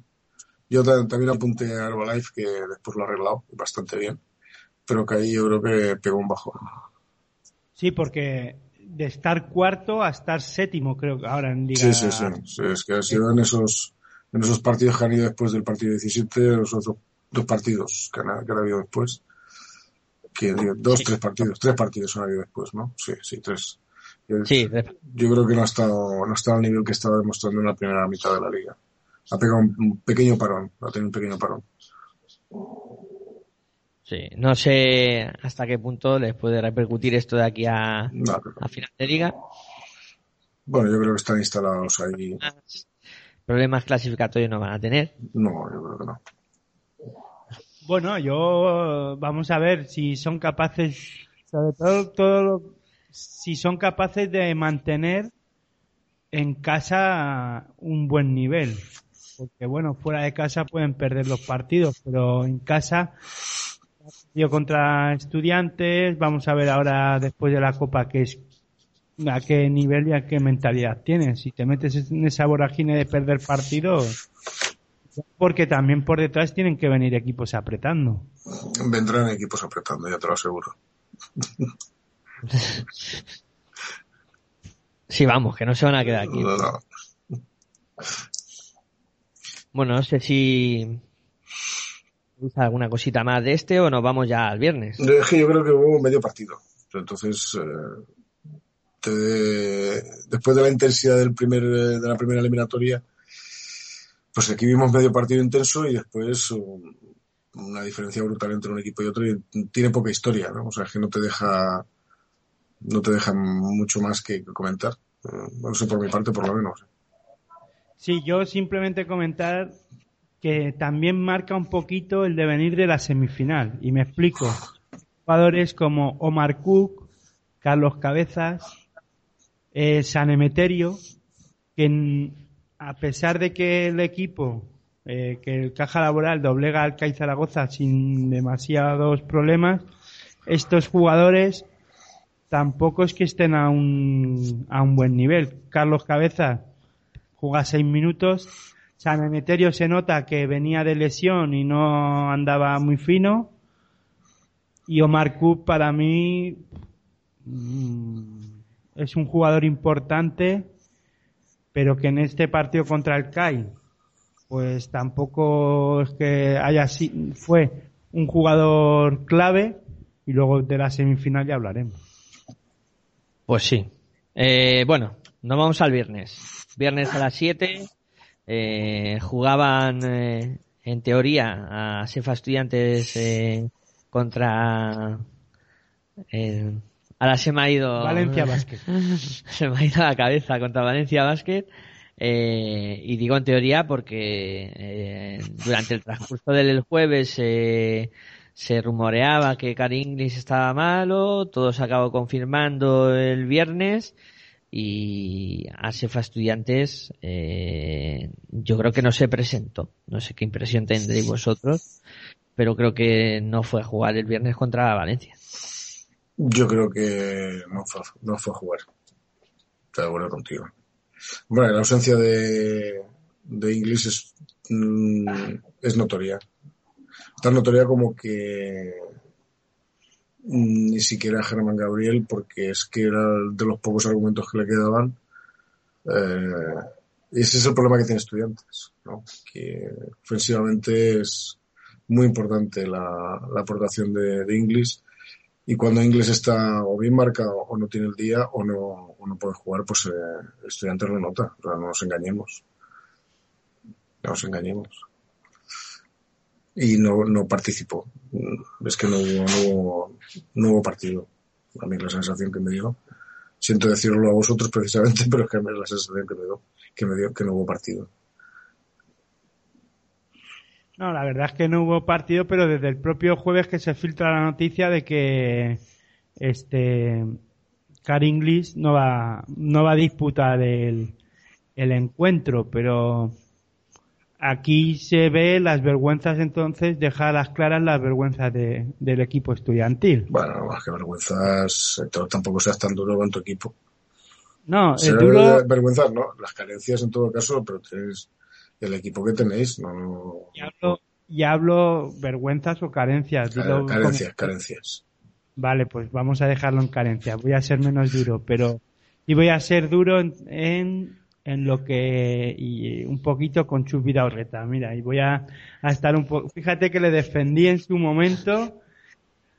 Yo también apunté a Herbalife, que después lo ha arreglado bastante bien, pero que ahí yo creo que pegó un bajón. Sí, porque de estar cuarto a estar séptimo, creo que ahora en Liga. Sí, sí, sí, es que ha sido en esos, en esos partidos que han ido después del partido 17, los otros dos partidos que han, que han habido después. Que, dos, tres partidos, tres partidos han habido después, ¿no? Sí, sí, tres. Sí, yo creo que no ha estado, no ha estado al nivel que estaba demostrando en la primera mitad de la liga ha pegado un pequeño parón, ha tenido un pequeño parón. Sí, no sé hasta qué punto les puede repercutir esto de aquí a, a final de liga. Bueno, yo creo que están instalados ahí. Problemas clasificatorios no van a tener. No, yo creo que no. Bueno, yo vamos a ver si son capaces, sobre todo, todo si son capaces de mantener en casa un buen nivel porque bueno, fuera de casa pueden perder los partidos, pero en casa yo contra estudiantes, vamos a ver ahora después de la Copa qué es a qué nivel y a qué mentalidad tienes. Si te metes en esa vorágine de perder partidos, porque también por detrás tienen que venir equipos apretando. Vendrán equipos apretando, ya te lo aseguro. Sí, vamos, que no se van a quedar aquí. Bueno, no sé si alguna cosita más de este o nos vamos ya al viernes. Yo creo que hubo medio partido. Entonces, eh, después de la intensidad del primer, de la primera eliminatoria, pues aquí vimos medio partido intenso y después una diferencia brutal entre un equipo y otro y tiene poca historia, ¿no? O sea, que no te deja, no te deja mucho más que comentar. Eh, no sé por mi parte, por lo menos. Sí, yo simplemente comentar que también marca un poquito el devenir de la semifinal. Y me explico. Jugadores como Omar Cook, Carlos Cabezas, eh, San Emeterio, que a pesar de que el equipo, eh, que el Caja Laboral doblega al CAI Zaragoza sin demasiados problemas, estos jugadores tampoco es que estén a un, a un buen nivel. Carlos Cabezas juega seis minutos. Emeterio se nota que venía de lesión y no andaba muy fino. Y Omar Cup para mí mm, es un jugador importante, pero que en este partido contra el CAI, pues tampoco es que haya fue un jugador clave y luego de la semifinal ya hablaremos. Pues sí. Eh, bueno, nos vamos al viernes viernes a las 7. Eh, jugaban, eh, en teoría, a Sefa Estudiantes eh, contra. ahora se me ha ido. Valencia Basket. se me ha ido la cabeza contra Valencia Basket. y digo en teoría porque durante el transcurso del jueves se rumoreaba que Inglis estaba malo, todo se acabó confirmando el viernes y Asefa Estudiantes eh, yo creo que no se presentó. No sé qué impresión tendréis vosotros, pero creo que no fue a jugar el viernes contra Valencia. Yo creo que no fue, no fue a jugar. Estoy de acuerdo contigo. Bueno, la ausencia de, de Inglis es, mm, es notoria. Tan notoria como que ni siquiera Germán Gabriel, porque es que era de los pocos argumentos que le quedaban. Eh, ese es el problema que tiene estudiantes, ¿no? que ofensivamente es muy importante la, la aportación de, de Inglis y cuando Inglis está o bien marcado o no tiene el día o no, o no puede jugar, pues eh, estudiantes lo nota, o sea, no nos engañemos. No nos engañemos. Y no, no participó. Es que no hubo, no hubo, no hubo partido. A mí la sensación que me dio. Siento decirlo a vosotros precisamente, pero es que es la sensación que me dio, que me dio que no hubo partido. No, la verdad es que no hubo partido, pero desde el propio jueves que se filtra la noticia de que este Car English no va no va a disputar el, el encuentro, pero aquí se ve las vergüenzas entonces, deja a las claras las vergüenzas de, del equipo estudiantil. Bueno, más que vergüenzas, tampoco seas tan duro con tu equipo. No, debe duro, de vergüenzar, ¿no? Las carencias en todo caso, pero tenéis el equipo que tenéis, no. y hablo, y hablo vergüenzas o carencias. dilo como- carencias, carencias. Vale, pues vamos a dejarlo en carencia. Voy a ser menos duro, pero y voy a ser duro en, en, en lo que y un poquito con Chus Vidaurreta. Mira, y voy a, a estar un poco. Fíjate que le defendí en su momento,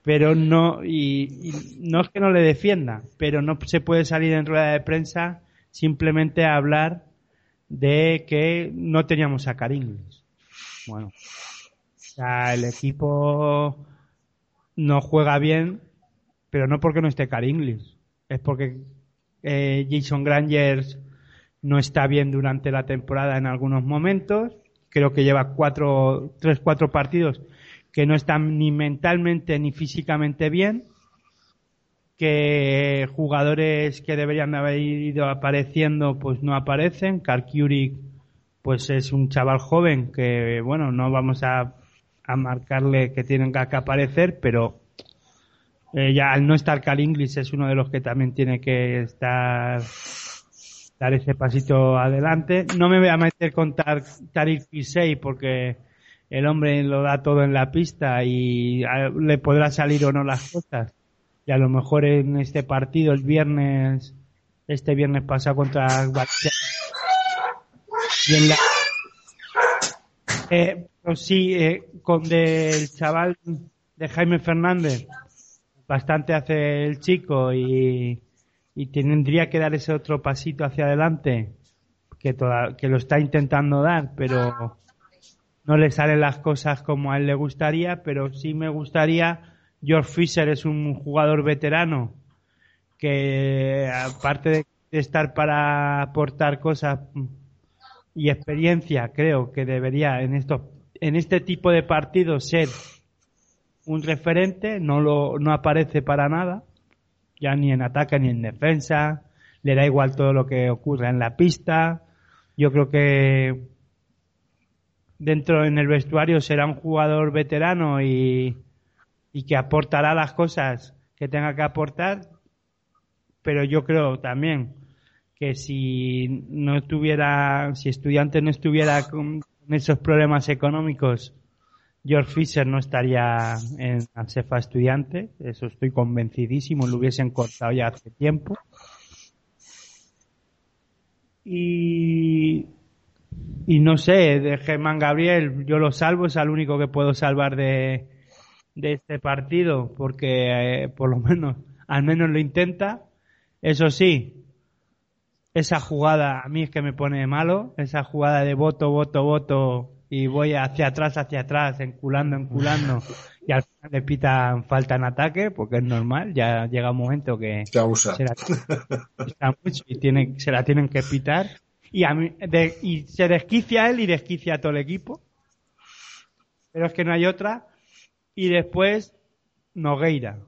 pero no y, no es que no le defienda, pero no se puede salir en rueda de prensa simplemente a hablar de que no teníamos a Caringles. Bueno, o sea, el equipo no juega bien, pero no porque no esté English, es porque eh, Jason Grangers no está bien durante la temporada en algunos momentos. Creo que lleva cuatro, tres, cuatro partidos que no están ni mentalmente ni físicamente bien. Que jugadores que deberían haber ido apareciendo, pues no aparecen. Karkiurik, pues es un chaval joven que, bueno, no vamos a, a marcarle que tienen que aparecer, pero eh, ya al no estar Cal Inglis es uno de los que también tiene que estar dar ese pasito adelante. No me voy a meter con Tar Tariq Fisey porque el hombre lo da todo en la pista y a- le podrá salir o no las cosas. Y a lo mejor en este partido el viernes, este viernes pasado contra y en la eh, pues sí, eh, con del chaval de Jaime Fernández, bastante hace el chico y, y tendría que dar ese otro pasito hacia adelante, que, toda, que lo está intentando dar, pero no le salen las cosas como a él le gustaría, pero sí me gustaría, George Fisher es un jugador veterano que aparte de estar para aportar cosas y experiencia, creo que debería en estos en este tipo de partidos ser un referente, no lo no aparece para nada, ya ni en ataque ni en defensa, le da igual todo lo que ocurra en la pista. Yo creo que dentro en el vestuario será un jugador veterano y, y que aportará las cosas que tenga que aportar, pero yo creo también que si no estuviera, si estudiante no estuviera con esos problemas económicos, George Fisher no estaría en Asefa Estudiante, eso estoy convencidísimo, lo hubiesen cortado ya hace tiempo. Y, y no sé, de Germán Gabriel, yo lo salvo, es el único que puedo salvar de, de este partido, porque eh, por lo menos, al menos lo intenta. Eso sí, esa jugada a mí es que me pone malo, esa jugada de voto, voto, voto y voy hacia atrás, hacia atrás, enculando, enculando y al final le pitan falta en ataque porque es normal, ya llega un momento que Te abusa. se la, mucho y tiene, se la tienen que pitar. Y, a mí, de- y se desquicia él y desquicia a todo el equipo. Pero es que no hay otra. Y después Nogueira.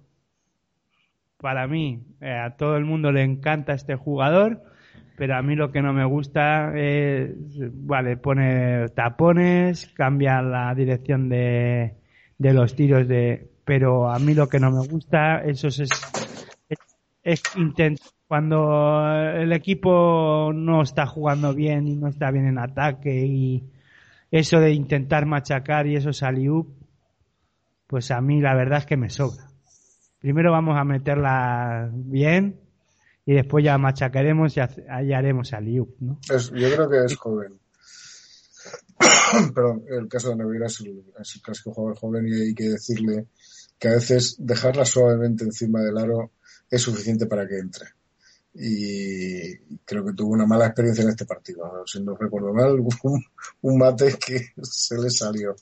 Para mí, eh, a todo el mundo le encanta este jugador, pero a mí lo que no me gusta es, vale, pone tapones, cambia la dirección de, de los tiros de, pero a mí lo que no me gusta, eso es, es, es cuando el equipo no está jugando bien y no está bien en ataque y eso de intentar machacar y eso salió, pues a mí la verdad es que me sobra. Primero vamos a meterla bien y después ya machacaremos y haremos al ¿no? yo creo que es joven. Perdón, el caso de Navidad es el, clásico jugador joven y hay que decirle que a veces dejarla suavemente encima del aro es suficiente para que entre. Y creo que tuvo una mala experiencia en este partido. Si no recuerdo mal, un, un mate que se le salió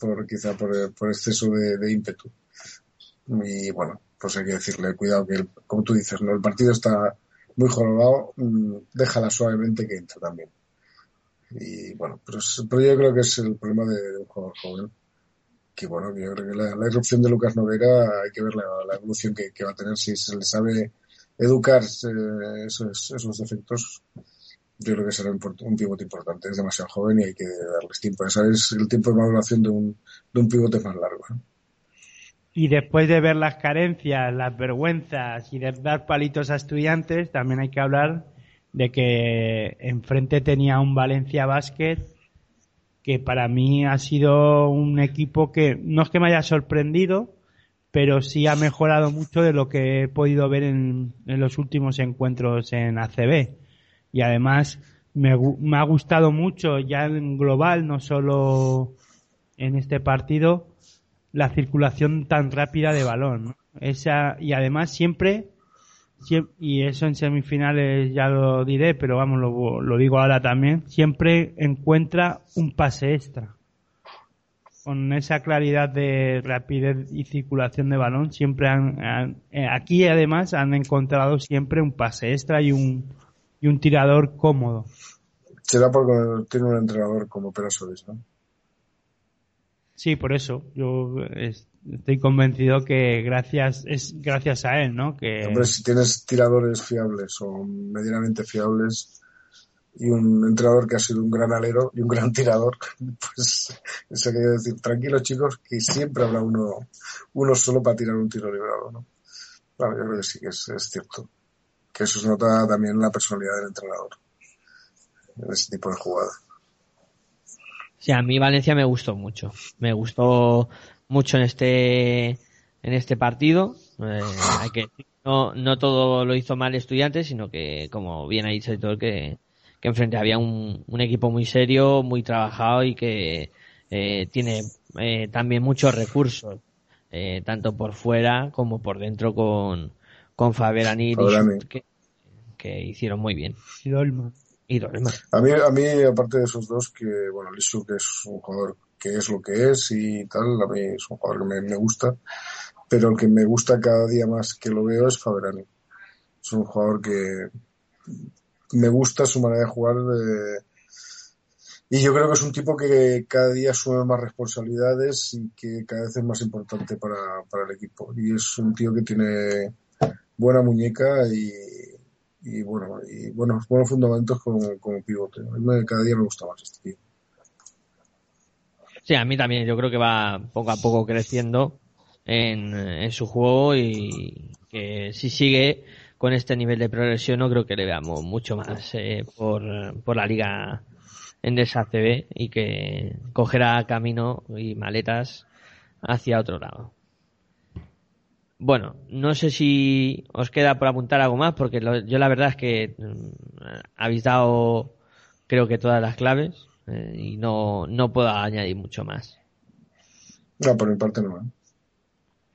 por quizá por, por exceso de, de, ímpetu. Y bueno, pues hay que decirle, cuidado que, el, como tú dices, ¿no? el partido está muy jorobado, mm, déjala suavemente que entre también. Y bueno, pero, yo creo que es el problema de, de un jugador joven que bueno, yo creo que la, la, irrupción de Lucas Noguera hay que ver la, evolución que, va a tener si se le sabe educar eh, esos, esos, defectos. Yo creo que será un, pivote importante. Es demasiado joven y hay que darles tiempo. Ese es el tiempo de maduración de un, de un pivote más largo. Y después de ver las carencias, las vergüenzas y de dar palitos a estudiantes, también hay que hablar de que enfrente tenía un Valencia Basket que para mí ha sido un equipo que no es que me haya sorprendido, pero sí ha mejorado mucho de lo que he podido ver en, en los últimos encuentros en ACB. Y además me, me, ha gustado mucho ya en global, no solo en este partido, la circulación tan rápida de balón. Esa, y además siempre y eso en semifinales ya lo diré, pero vamos, lo, digo ahora también, siempre encuentra un pase extra. Con esa claridad de rapidez y circulación de balón, siempre han, han eh, aquí además han encontrado siempre un pase extra y un, y un tirador cómodo. Será porque tiene un entrenador como Perasolis, ¿no? Sí, por eso. Yo estoy convencido que gracias es gracias a él, ¿no? Que Hombre, si tienes tiradores fiables o medianamente fiables y un entrenador que ha sido un gran alero y un gran tirador, pues eso quiere decir, tranquilos chicos, que siempre habrá uno, uno solo para tirar un tiro librado, ¿no? Claro, yo creo que sí que es, es cierto. Que eso se nota también en la personalidad del entrenador. En ese tipo de jugada. Sí, a mí Valencia me gustó mucho. Me gustó mucho en este en este partido. Eh, hay que no, no todo lo hizo mal estudiantes, sino que, como bien ha dicho todo que, que enfrente había un, un equipo muy serio, muy trabajado y que eh, tiene eh, también muchos recursos, eh, tanto por fuera como por dentro con, con Faberani que, que hicieron muy bien. Y Dolman. Y Dolman. A mí, a mí, aparte de esos dos, que, bueno, Lisu, que es un jugador que es lo que es y tal, a mí es un jugador que me, gusta, pero el que me gusta cada día más que lo veo es Faberani. Es un jugador que me gusta su manera de jugar de... y yo creo que es un tipo que cada día asume más responsabilidades y que cada vez es más importante para, para el equipo. Y es un tío que tiene buena muñeca y, y bueno, y buenos, buenos fundamentos como, como pivote. Cada día me gusta más este tío. Sí, a mí también. Yo creo que va poco a poco creciendo en, en su juego y que si sigue con este nivel de progresión no creo que le veamos mucho más eh, por, por la liga en CB y que cogerá camino y maletas hacia otro lado. Bueno, no sé si os queda por apuntar algo más, porque lo, yo la verdad es que mm, habéis dado creo que todas las claves eh, y no, no puedo añadir mucho más. No, por mi parte no. ¿eh?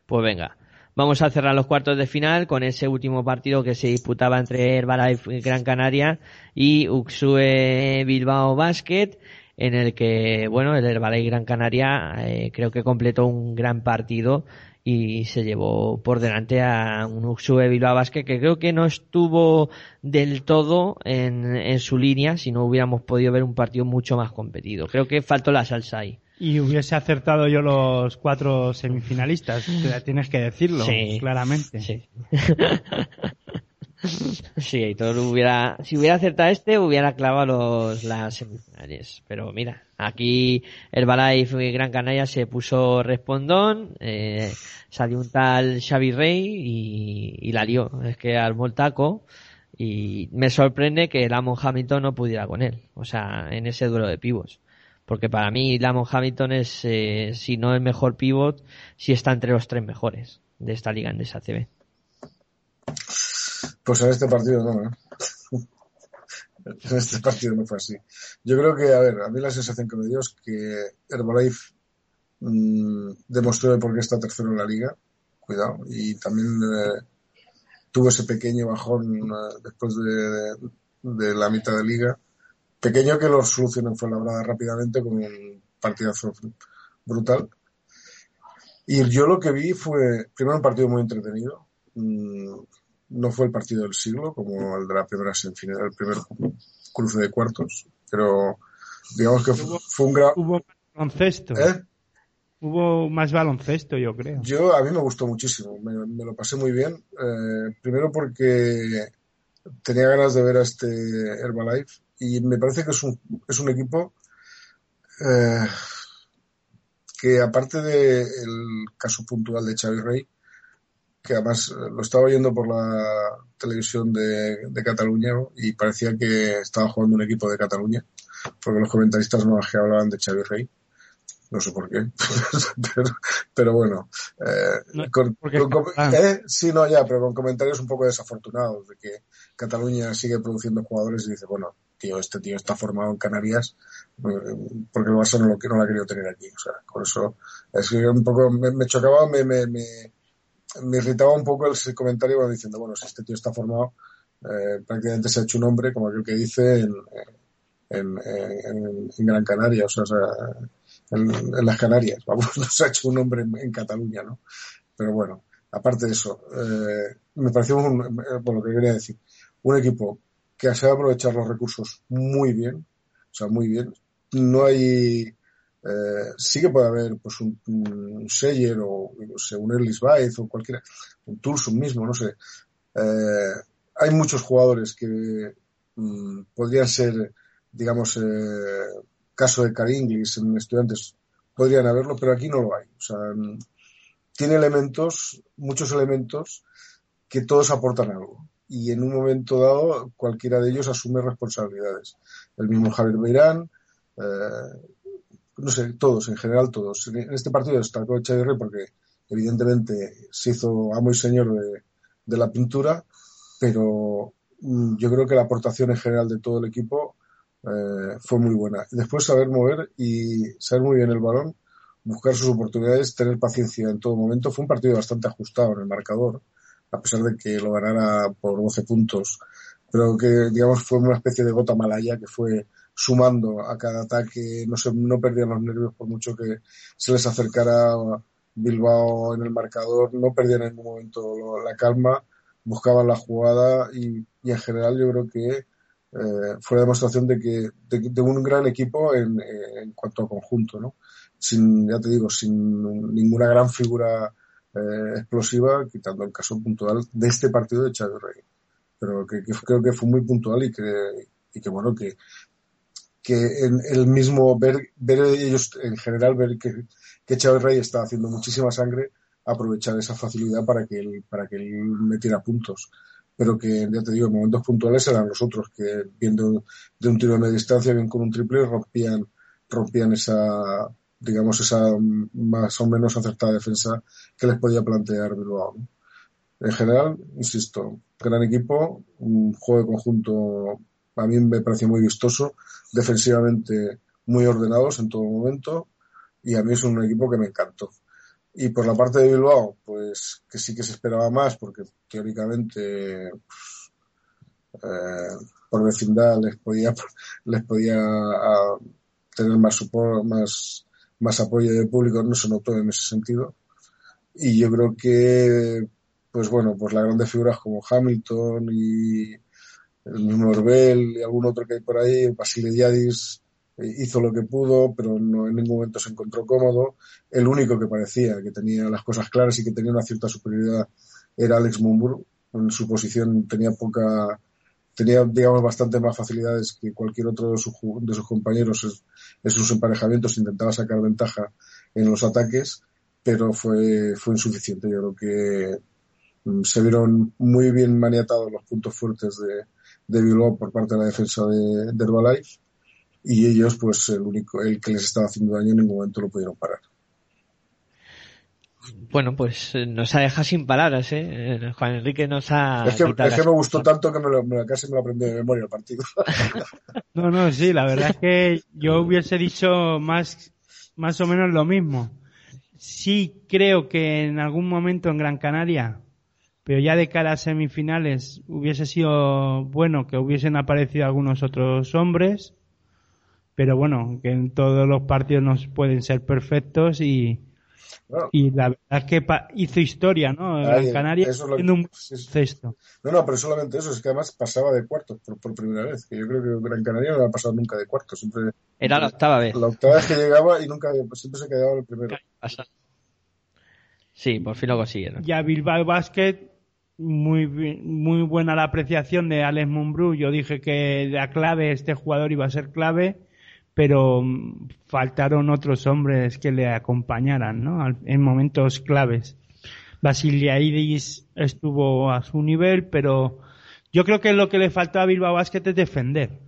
Pues venga. Vamos a cerrar los cuartos de final con ese último partido que se disputaba entre Herbalife Gran Canaria y Uxue Bilbao Basket, en el que, bueno, el Herbalife Gran Canaria eh, creo que completó un gran partido y se llevó por delante a un Uxue Bilbao Basket que creo que no estuvo del todo en, en, su línea si no hubiéramos podido ver un partido mucho más competido. Creo que faltó la salsa ahí. Y hubiese acertado yo los cuatro semifinalistas, tienes que decirlo, claramente. Sí. Sí, todo hubiera, si hubiera acertado este, hubiera clavado los, las semifinales. Pero mira, aquí Herbalife Gran Canaria se puso respondón, eh, salió un tal Xavi Rey y, y la lió. Es que armó el taco y me sorprende que Lamont Hamilton no pudiera con él. O sea, en ese duelo de pivos. Porque para mí Lamont Hamilton es, eh, si no el mejor pivot, si está entre los tres mejores de esta liga en DSACB. Pues en este partido no, ¿eh? en este partido no fue así. Yo creo que, a ver, a mí la sensación que me dio es que Herbalife mmm, demostró por qué está tercero en la liga, cuidado, y también eh, tuvo ese pequeño bajón eh, después de, de, la mitad de liga, pequeño que lo solucionó fue labrada rápidamente con un partidazo brutal. Y yo lo que vi fue, primero un partido muy entretenido, mmm, no fue el partido del siglo, como el de la primera semifinal, el primer cruce de cuartos, pero digamos que fue, un gran... Hubo baloncesto. ¿Eh? Hubo más baloncesto, yo creo. Yo, a mí me gustó muchísimo, me, me lo pasé muy bien. Eh, primero porque tenía ganas de ver a este Herbalife y me parece que es un, es un equipo eh, que aparte del caso puntual de Xavi Rey, que además eh, lo estaba oyendo por la televisión de, de, Cataluña y parecía que estaba jugando un equipo de Cataluña, porque los comentaristas no hablaban de Xavi Rey. No sé por qué, pero, pero, bueno. Eh, no, con, con, eh, sí, no, ya, pero con comentarios un poco desafortunados de que Cataluña sigue produciendo jugadores y dice, bueno, tío, este tío está formado en Canarias eh, porque el Barça no, lo, no lo ha querido tener aquí. O sea, por eso es que un poco me, me chocaba, me, me, me me irritaba un poco el comentario diciendo, bueno, si este tío está formado, eh, prácticamente se ha hecho un hombre, como aquel que dice, en, en, en, Gran Canaria, o sea, en, las Canarias, vamos, no se ha hecho un hombre en, Cataluña, ¿no? Pero bueno, aparte de eso, eh, me pareció, un, eh, bueno, lo que quería decir, un equipo que sabe aprovechar los recursos muy bien, o sea, muy bien. No hay, eh, sí que puede haber pues un, un Seyer o no sé, un Erlis Baez o cualquiera, un Tulsum mismo, no sé. Eh, hay muchos jugadores que mm, podrían ser, digamos, eh, caso de Caringlis en estudiantes, podrían haberlo, pero aquí no lo hay. O sea, tiene elementos, muchos elementos que todos aportan algo. Y en un momento dado, cualquiera de ellos asume responsabilidades. El mismo Javier Beirán, eh, no sé, todos, en general todos. En este partido destacó Echeverry porque evidentemente se hizo amo y señor de, de la pintura, pero mm, yo creo que la aportación en general de todo el equipo eh, fue muy buena. Después saber mover y saber muy bien el balón, buscar sus oportunidades, tener paciencia en todo momento. Fue un partido bastante ajustado en el marcador, a pesar de que lo ganara por 12 puntos, pero que digamos fue una especie de gota malaya que fue sumando a cada ataque, no, se, no perdían los nervios por mucho que se les acercara Bilbao en el marcador, no perdían en ningún momento la calma, buscaban la jugada y, en general yo creo que eh, fue la demostración de que de, de un gran equipo en, en, cuanto a conjunto, ¿no? Sin, ya te digo, sin ninguna gran figura eh, explosiva, quitando el caso puntual de este partido de Xavi Rey. Pero que, que, creo que fue muy puntual y que, y que bueno, que que en el mismo ver, ver ellos en general, ver que, que Chávez Rey está haciendo muchísima sangre, aprovechar esa facilidad para que él, para que él metiera puntos. Pero que, ya te digo, en momentos puntuales eran los otros que, viendo de un tiro de distancia, bien con un triple, rompían, rompían esa, digamos, esa más o menos acertada defensa que les podía plantear Bilbao. En general, insisto, gran equipo, un juego de conjunto a mí me pareció muy vistoso, defensivamente muy ordenados en todo momento y a mí es un equipo que me encantó. Y por la parte de Bilbao, pues que sí que se esperaba más porque teóricamente eh, por vecindad les podía les podía a, tener más más apoyo de público, no se notó en ese sentido. Y yo creo que pues bueno, pues las grandes figuras como Hamilton y el mismo y algún otro que hay por ahí, Basile Yadis, hizo lo que pudo, pero no en ningún momento se encontró cómodo. El único que parecía que tenía las cosas claras y que tenía una cierta superioridad era Alex Mumbur. En su posición tenía poca, tenía, digamos, bastante más facilidades que cualquier otro de, sus compañeros en, sus emparejamientos. Intentaba sacar ventaja en los ataques, pero fue, fue insuficiente. Yo creo que mm, se vieron muy bien maniatados los puntos fuertes de, de Bilbao por parte de la defensa de, de Herbalife y ellos, pues el único, el que les estaba haciendo daño en ningún momento lo pudieron parar. Bueno, pues eh, nos ha dejado sin palabras, ¿eh? ¿eh? Juan Enrique nos ha. Es que, me gustó tanto que me lo, me, casi me lo aprendí de memoria el partido. no, no, sí, la verdad es que yo hubiese dicho más, más o menos lo mismo. Sí, creo que en algún momento en Gran Canaria, pero ya de cara a semifinales, hubiese sido bueno que hubiesen aparecido algunos otros hombres pero bueno, que en todos los partidos no pueden ser perfectos y, y la verdad es que hizo historia, ¿no? En Canarias en un cesto. No, no, pero solamente eso, es que además pasaba de cuartos por, primera vez, que yo creo que Gran Canaria no ha pasado nunca de cuartos, siempre... Era la octava vez. La octava vez que llegaba y nunca, siempre se quedaba el primero. Sí, por fin lo consiguieron. Ya Bilbao Basket, muy, muy buena la apreciación de Alex Mumbrú. Yo dije que la clave, este jugador iba a ser clave pero mm, faltaron otros hombres que le acompañaran, ¿no? En momentos claves. Basiliaidis estuvo a su nivel, pero yo creo que lo que le faltó a Bilbao Basket es defender.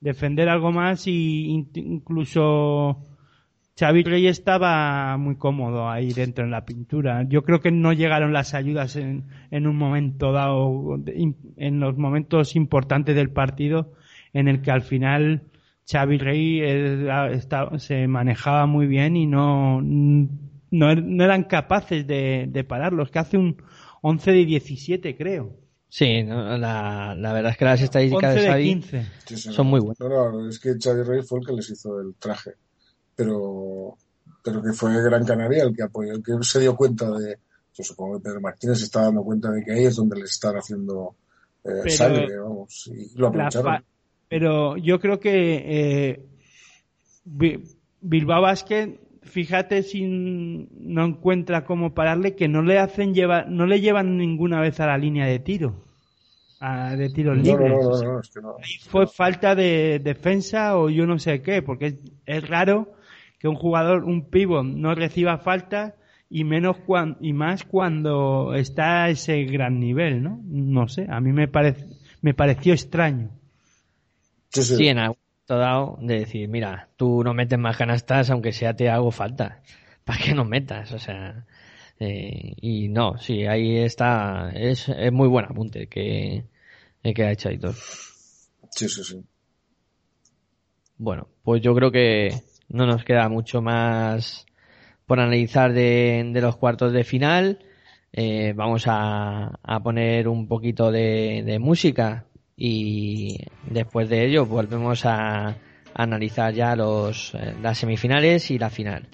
Defender algo más y incluso Xavi Rey estaba muy cómodo ahí dentro en la pintura. Yo creo que no llegaron las ayudas en, en un momento dado, en los momentos importantes del partido, en el que al final Xavi Rey se manejaba muy bien y no, no, er, eran capaces de, de pararlos, que hace un 11 de 17 creo. Sí, la, la, verdad es que las estadísticas de Xavi son muy buenas. No, no, es que Xavi Rey fue el que les hizo el traje, pero, pero que fue Gran Canaria el que apoyó, el que se dio cuenta de, yo supongo que Pedro Martínez se está dando cuenta de que ahí es donde les están haciendo eh, sangre, vamos, y lo aprovecharon pero yo creo que eh, Bilbao Basket, fíjate si no encuentra cómo pararle, que no le hacen llevar, no le llevan ninguna vez a la línea de tiro, de tiros libres. fue falta de defensa o yo no sé qué, porque es, raro que un jugador, un pivo, no reciba falta y menos y más cuando está a ese gran nivel, ¿no? No sé, a mí me parece, me pareció extraño. Sí, en algún dado de decir, mira, tú no metes más canastas aunque sea te hago falta. ¿Para qué no metas? O sea, eh, y no, sí, ahí está, es, es muy buen apunte que, que ha hecho Aitor. Sí, sí, sí. Bueno, pues yo creo que no nos queda mucho más por analizar de, los cuartos de final. Eh, vamos a, a, poner un poquito de, música y después de ello volvemos a, analizar ya los, eh, las semifinales y la final.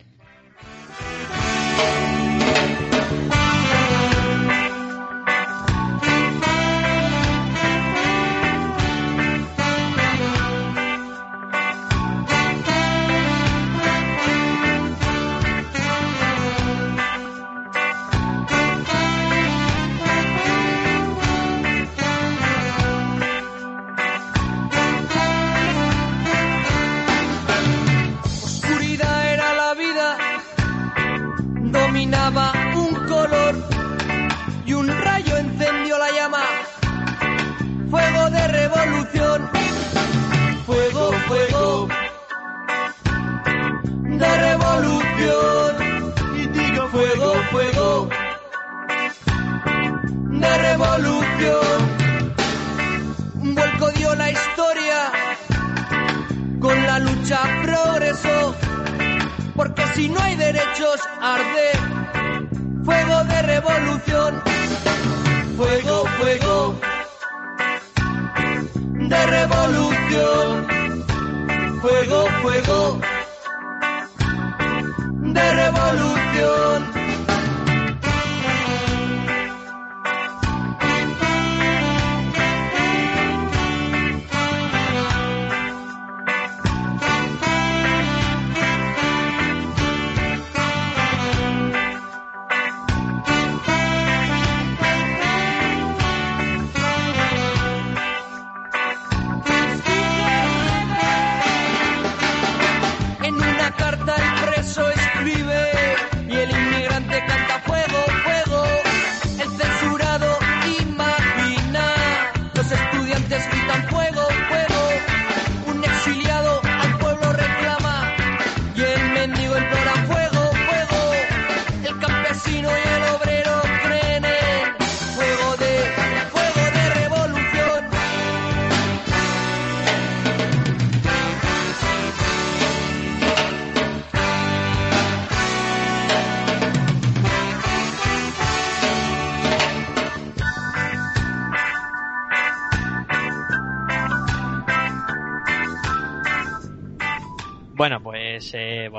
Fuego, fuego. De revolución. Fuego, fuego.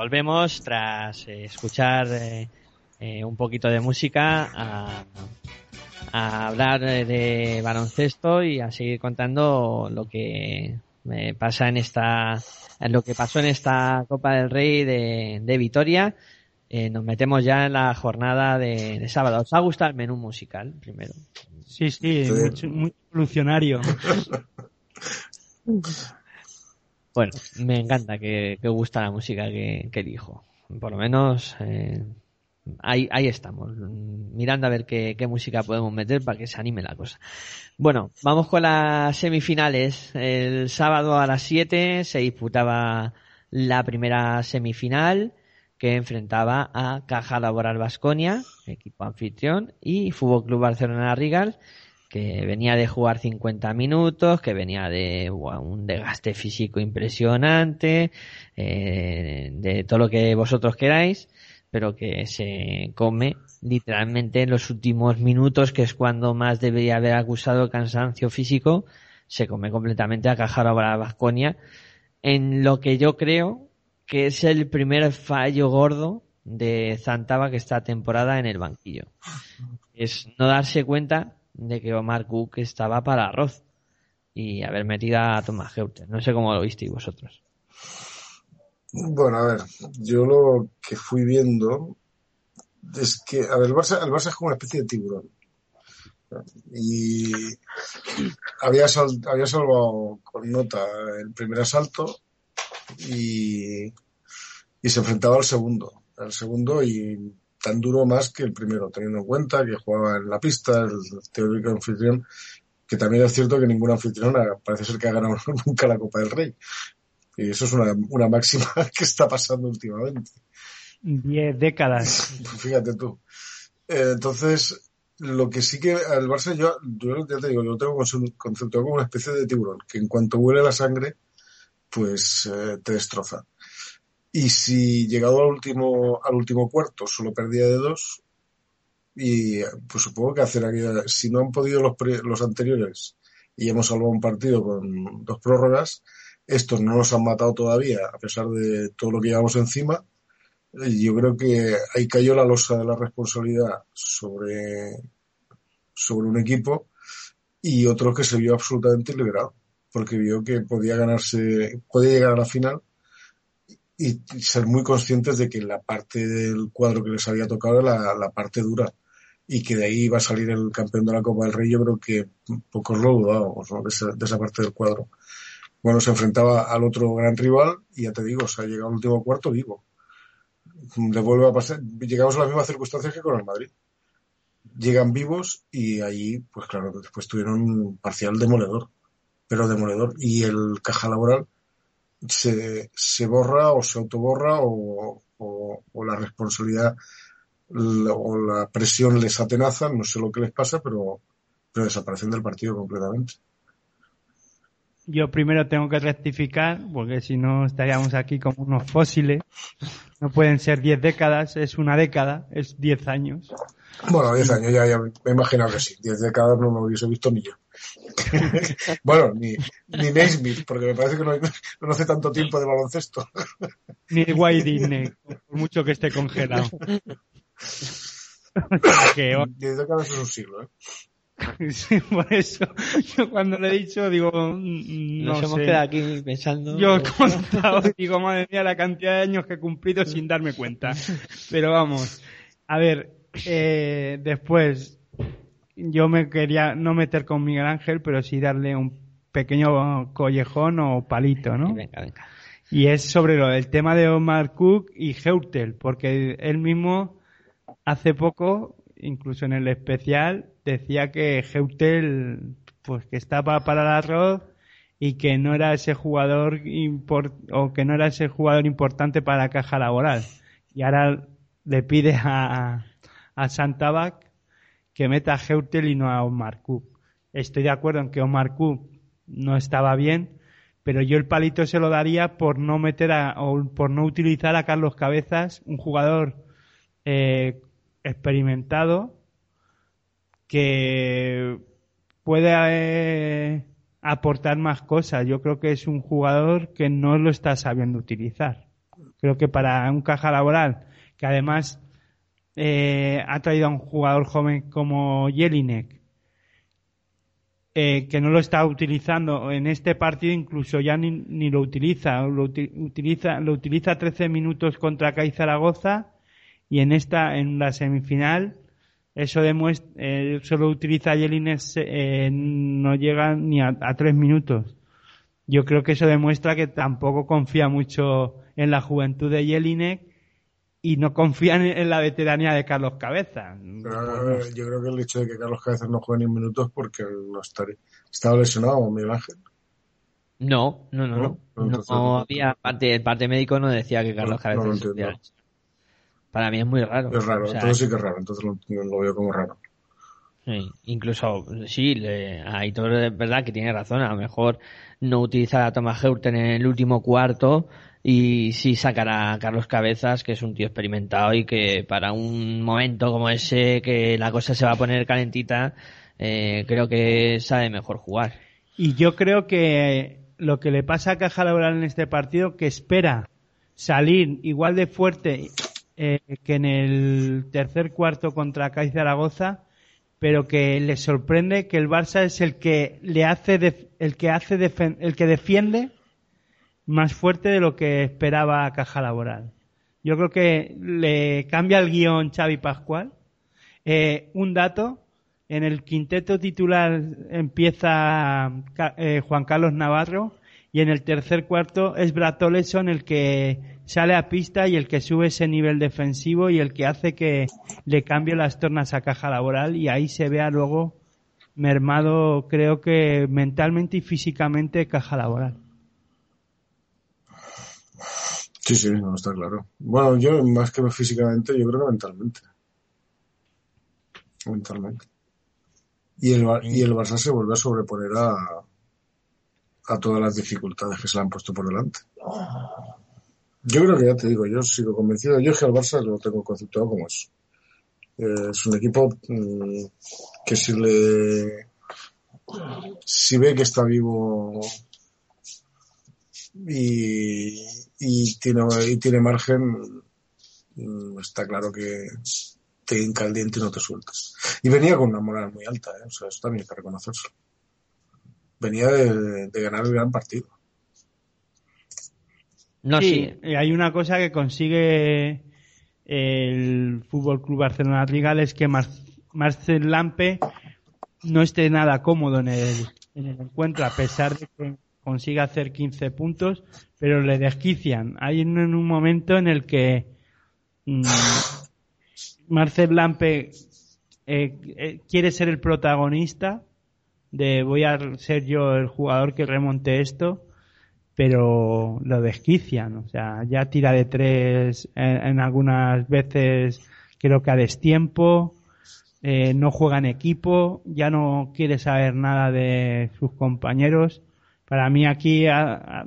Volvemos tras eh, escuchar eh, eh, un poquito de música a, a hablar eh, de baloncesto y a seguir contando lo que eh, pasa en esta en lo que pasó en esta Copa del Rey de, de Vitoria. Eh, nos metemos ya en la jornada de, de sábado. ¿Os ha gustado el menú musical primero? Sí, sí, Sí. Muy, muy evolucionario. Bueno, me encanta que, que gusta la música que, que elijo. Por lo menos eh, ahí, ahí estamos, mirando a ver qué, qué música podemos meter para que se anime la cosa. Bueno, vamos con las semifinales. El sábado a las 7 se disputaba la primera semifinal que enfrentaba a Caja Laboral Vasconia, equipo anfitrión, y Fútbol Club Barcelona Rigal, que venía de jugar 50 minutos, que venía de un desgaste físico impresionante, eh, de todo lo que vosotros queráis, pero que se come literalmente en los últimos minutos, que es cuando más debería haber acusado el cansancio físico, se come completamente a Cajara para Vasconia, en lo que yo creo que es el primer fallo gordo de Zantaba que esta temporada en el banquillo. Es no darse cuenta de que Omar Cook estaba para arroz y haber metido a Thomas Heuter. No sé cómo lo visteis vosotros. Bueno, a ver, yo lo que fui viendo es que, a ver, el Barça, el Barça es como una especie de tiburón. Y había, había salvado con nota el primer asalto y, y se enfrentaba al segundo. Al segundo y tan duro más que el primero, teniendo en cuenta que jugaba en la pista, el teórico anfitrión, que también es cierto que ningún anfitrión parece ser que ha ganado nunca la Copa del Rey. Y eso es una, una máxima que está pasando últimamente. Diez décadas. Fíjate tú. Eh, entonces, lo que sí que al Barça yo, yo ya te digo, yo lo tengo conce- conceptuado como una especie de tiburón, que en cuanto huele la sangre, pues eh, te destroza. Y si llegado al último, al último cuarto solo perdía de dos, y pues supongo que hacer aquella, si no han podido los, los anteriores y hemos salvado un partido con dos prórrogas, estos no nos han matado todavía, a pesar de todo lo que llevamos encima. Yo creo que ahí cayó la losa de la responsabilidad sobre, sobre un equipo y otro que se vio absolutamente liberado, porque vio que podía ganarse, podía llegar a la final y ser muy conscientes de que la parte del cuadro que les había tocado era la, la parte dura y que de ahí iba a salir el campeón de la Copa del Rey, yo creo que pocos lo dudábamos ¿no? de, esa, de esa parte del cuadro. Bueno, se enfrentaba al otro gran rival y ya te digo, se ha llegado al último cuarto vivo. Le vuelve a pasar, llegamos a las mismas circunstancias que con el Madrid. Llegan vivos y ahí, pues claro, después tuvieron un parcial demoledor, pero demoledor. Y el caja laboral se, se borra o se autoborra o, o, o la responsabilidad o la presión les atenaza, no sé lo que les pasa, pero, pero desaparecen del partido completamente. Yo primero tengo que rectificar, porque si no estaríamos aquí como unos fósiles. No pueden ser diez décadas, es una década, es diez años. Bueno, 10 años ya, ya me he imaginado que sí. 10 décadas no lo hubiese visto ni yo. bueno, ni, ni Naismith, porque me parece que no, no hace tanto tiempo de baloncesto. Ni White Disney, por mucho que esté congelado. Que, 10 décadas es un siglo, ¿eh? sí, por eso, yo cuando le he dicho, digo, mm, no Nos hemos sé. quedado aquí pensando. Yo he contado, digo, madre mía, la cantidad de años que he cumplido sin darme cuenta. Pero vamos, a ver, eh, después, yo me quería no meter con Miguel Ángel, pero sí darle un pequeño collejón o palito, ¿no? Venga, venga. Y es sobre lo del tema de Omar Cook y Heutel, porque él mismo hace poco, incluso en el especial, decía que Heutel, pues que estaba para el arroz y que no era ese jugador o que no era ese jugador importante para la caja laboral. Y ahora le pide a, a Santabac que meta a Heutel y no a Omar Cook. Estoy de acuerdo en que Omar Cook no estaba bien, pero yo el palito se lo daría por no meter a, o por no utilizar a Carlos Cabezas, un jugador eh, experimentado que puede eh, aportar más cosas. Yo creo que es un jugador que no lo está sabiendo utilizar. Creo que para un caja laboral, que además eh, ha traído a un jugador joven como Jelinek, eh, que no lo está utilizando en este partido, incluso ya ni, lo utiliza, lo utiliza, lo utiliza 13 minutos contra CAI Zaragoza y en esta, en la semifinal, eso demuestra, eh, solo utiliza Jelinek, eh, no llega ni a, a tres minutos. Yo creo que eso demuestra que tampoco confía mucho en la juventud de Jelinek y no confían en la veteranía de Carlos Cabeza. Pero, yo creo que el hecho de que Carlos Cabeza no juegue ni minutos porque no estaría, estaba lesionado, Miguel Ángel. No, no, no, no. No, Entonces, no había parte, el parte médico no decía que Carlos No, Cabeza no. Para mí es muy raro. Es raro, O sea, entonces sí que es raro, entonces lo, lo veo como raro. Sí, incluso, sí, le, Aitor es verdad que tiene razón, a lo mejor no utilizar a Thomas Heurten en el último cuarto y sí sacará a Carlos Cabezas, que es un tío experimentado y que para un momento como ese, que la cosa se va a poner calentita, eh, creo que sabe mejor jugar. Y yo creo que lo que le pasa a Caja Laboral en este partido, que espera salir igual de fuerte eh, que en el tercer cuarto contra CAI Zaragoza, pero que le sorprende que el Barça es el que le hace el que hace el que defiende más fuerte de lo que esperaba Caja Laboral. Yo creo que le cambia el guion Xavi Pascual. Eh, un dato, en el quinteto titular empieza eh, Juan Carlos Navarro y en el tercer cuarto es Brad Oleson el que sale a pista y el que sube ese nivel defensivo y el que hace que le cambie las tornas a caja laboral y ahí se vea luego mermado creo que mentalmente y físicamente caja laboral. Sí, sí, no está claro. Bueno, yo más que físicamente, yo creo que mentalmente. Mentalmente. Y el, y el Barça se vuelve a sobreponer a, a todas las dificultades que se le han puesto por delante. Yo creo que ya te digo, yo sigo convencido. Yo es que al Barça lo tengo conceptuado como eso. Eh, es un equipo mm, que si le si ve que está vivo y, y tiene y tiene margen mm, está claro que te hinca el diente y no te sueltas y venía con una moral muy alta ¿eh? o sea eso también hay que reconocerlo venía de, de ganar el gran partido. No, Sí, sí, eh, hay una cosa que consigue el Fútbol Club Barcelona Rigal es que Mar- Marcel Lampe no esté nada cómodo en el, en el encuentro, a pesar de que consiga hacer 15 puntos, pero le desquician. Hay un, en un momento en el que mm, Marcel Lampe eh, eh, quiere ser el protagonista de voy a ser yo el jugador que remonte esto pero lo desquician, o sea, ya tira de tres en, en algunas veces creo que a destiempo, eh, no juega en equipo, ya no quiere saber nada de sus compañeros. Para mí aquí, a-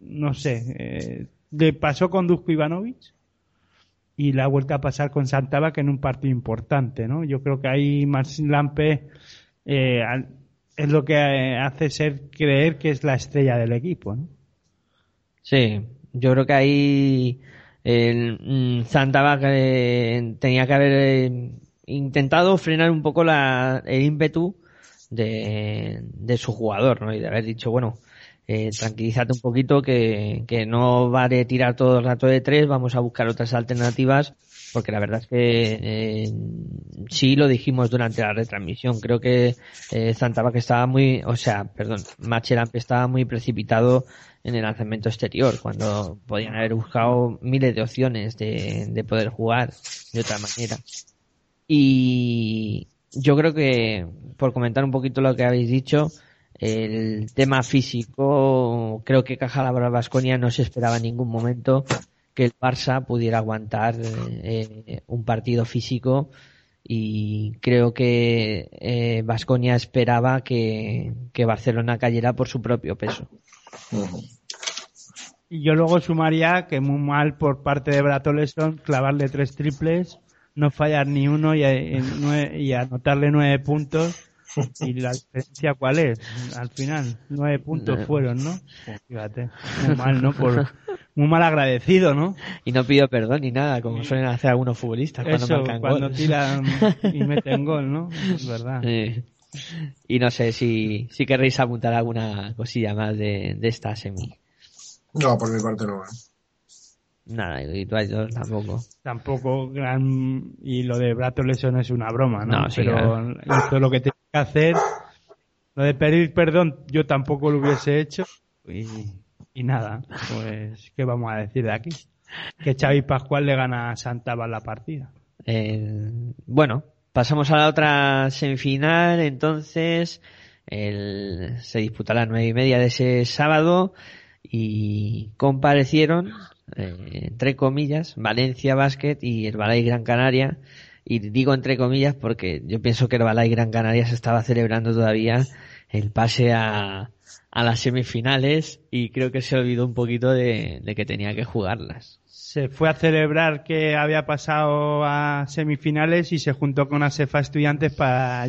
no sé, eh, le pasó con Dusko Ivanovic y la ha vuelto a pasar con Santaba que en un partido importante, ¿no? Yo creo que ahí Marcin Lampe eh, es lo que eh, hace ser creer que es la estrella del equipo, ¿no? Sí, yo creo que ahí el mm, Santaba que tenía que haber eh, intentado frenar un poco la, el ímpetu de, de su jugador, ¿no? Y de haber dicho, bueno, eh, tranquilízate un poquito que, que no vale tirar todo el rato de tres, vamos a buscar otras alternativas, porque la verdad es que eh, sí lo dijimos durante la retransmisión. Creo que eh, Santaba que estaba muy, o sea, perdón, Macheramp estaba muy precipitado en el lanzamiento exterior, cuando podían haber buscado miles de opciones de, de poder jugar de otra manera. Y yo creo que, por comentar un poquito lo que habéis dicho, el tema físico, creo que Caja Laboral Vasconia no se esperaba en ningún momento que el Barça pudiera aguantar eh, un partido físico y creo que Vasconia esperaba que, que Barcelona cayera por su propio peso. Y yo luego sumaría que muy mal por parte de Bratoleson clavarle tres triples, no fallar ni uno y, y nue- y anotarle nueve puntos. ¿Y la diferencia cuál es? Al final, nueve puntos No. fueron, ¿no? Pues fíjate, muy mal, ¿no? Por, muy mal agradecido, ¿no? Y no pidió perdón ni nada, como suelen hacer algunos futbolistas cuando Eso, marcan cuando gol. tiran y meten gol, ¿no? Es verdad. Sí. Y no sé si, si querréis apuntar alguna cosilla más de, de esta semi. No, por mi parte no. ¿eh? Nada, y tú dos tampoco. Tampoco gran... Y lo de Brattle eso no es una broma, ¿no? No, sí, Pero claro. esto es lo que tiene que hacer. Lo de pedir perdón yo tampoco lo hubiese hecho. Y, y nada, pues, ¿qué vamos a decir de aquí? Que Xavi Pascual le gana a Santaba la partida. Eh, bueno, pasamos a la otra semifinal, entonces el, se disputará a las nueve y media de ese sábado y comparecieron, eh, entre comillas, Valencia Basket y el Balay Gran Canaria. Y digo entre comillas porque yo pienso que el Balay Gran Canaria se estaba celebrando todavía el pase a, a las semifinales y creo que se olvidó un poquito de, de que tenía que jugarlas. Se fue a celebrar que había pasado a semifinales y se juntó con Asefa Estudiantes para,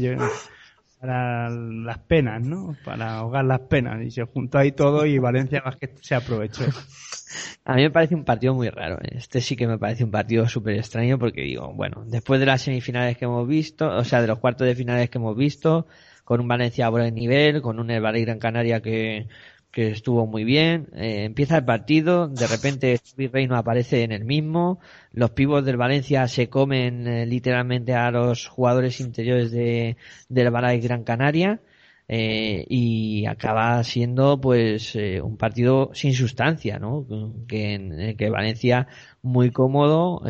para las penas, ¿no? Para ahogar las penas. Y se juntó ahí todo y Valencia Basket se aprovechó. A mí me parece un partido muy raro. ¿eh? Este sí que me parece un partido súper extraño porque digo, bueno, después de las semifinales que hemos visto, o sea, de los cuartos de finales que hemos visto, con un Valencia a buen nivel, con un El Valle Gran Canaria que, que estuvo muy bien, eh, empieza el partido, de repente Virreino aparece en el mismo, los pibos del Valencia se comen eh, literalmente a los jugadores interiores de, del Valle Gran Canaria, eh, y acaba siendo pues un partido sin sustancia, ¿no? Que, en que Valencia muy cómodo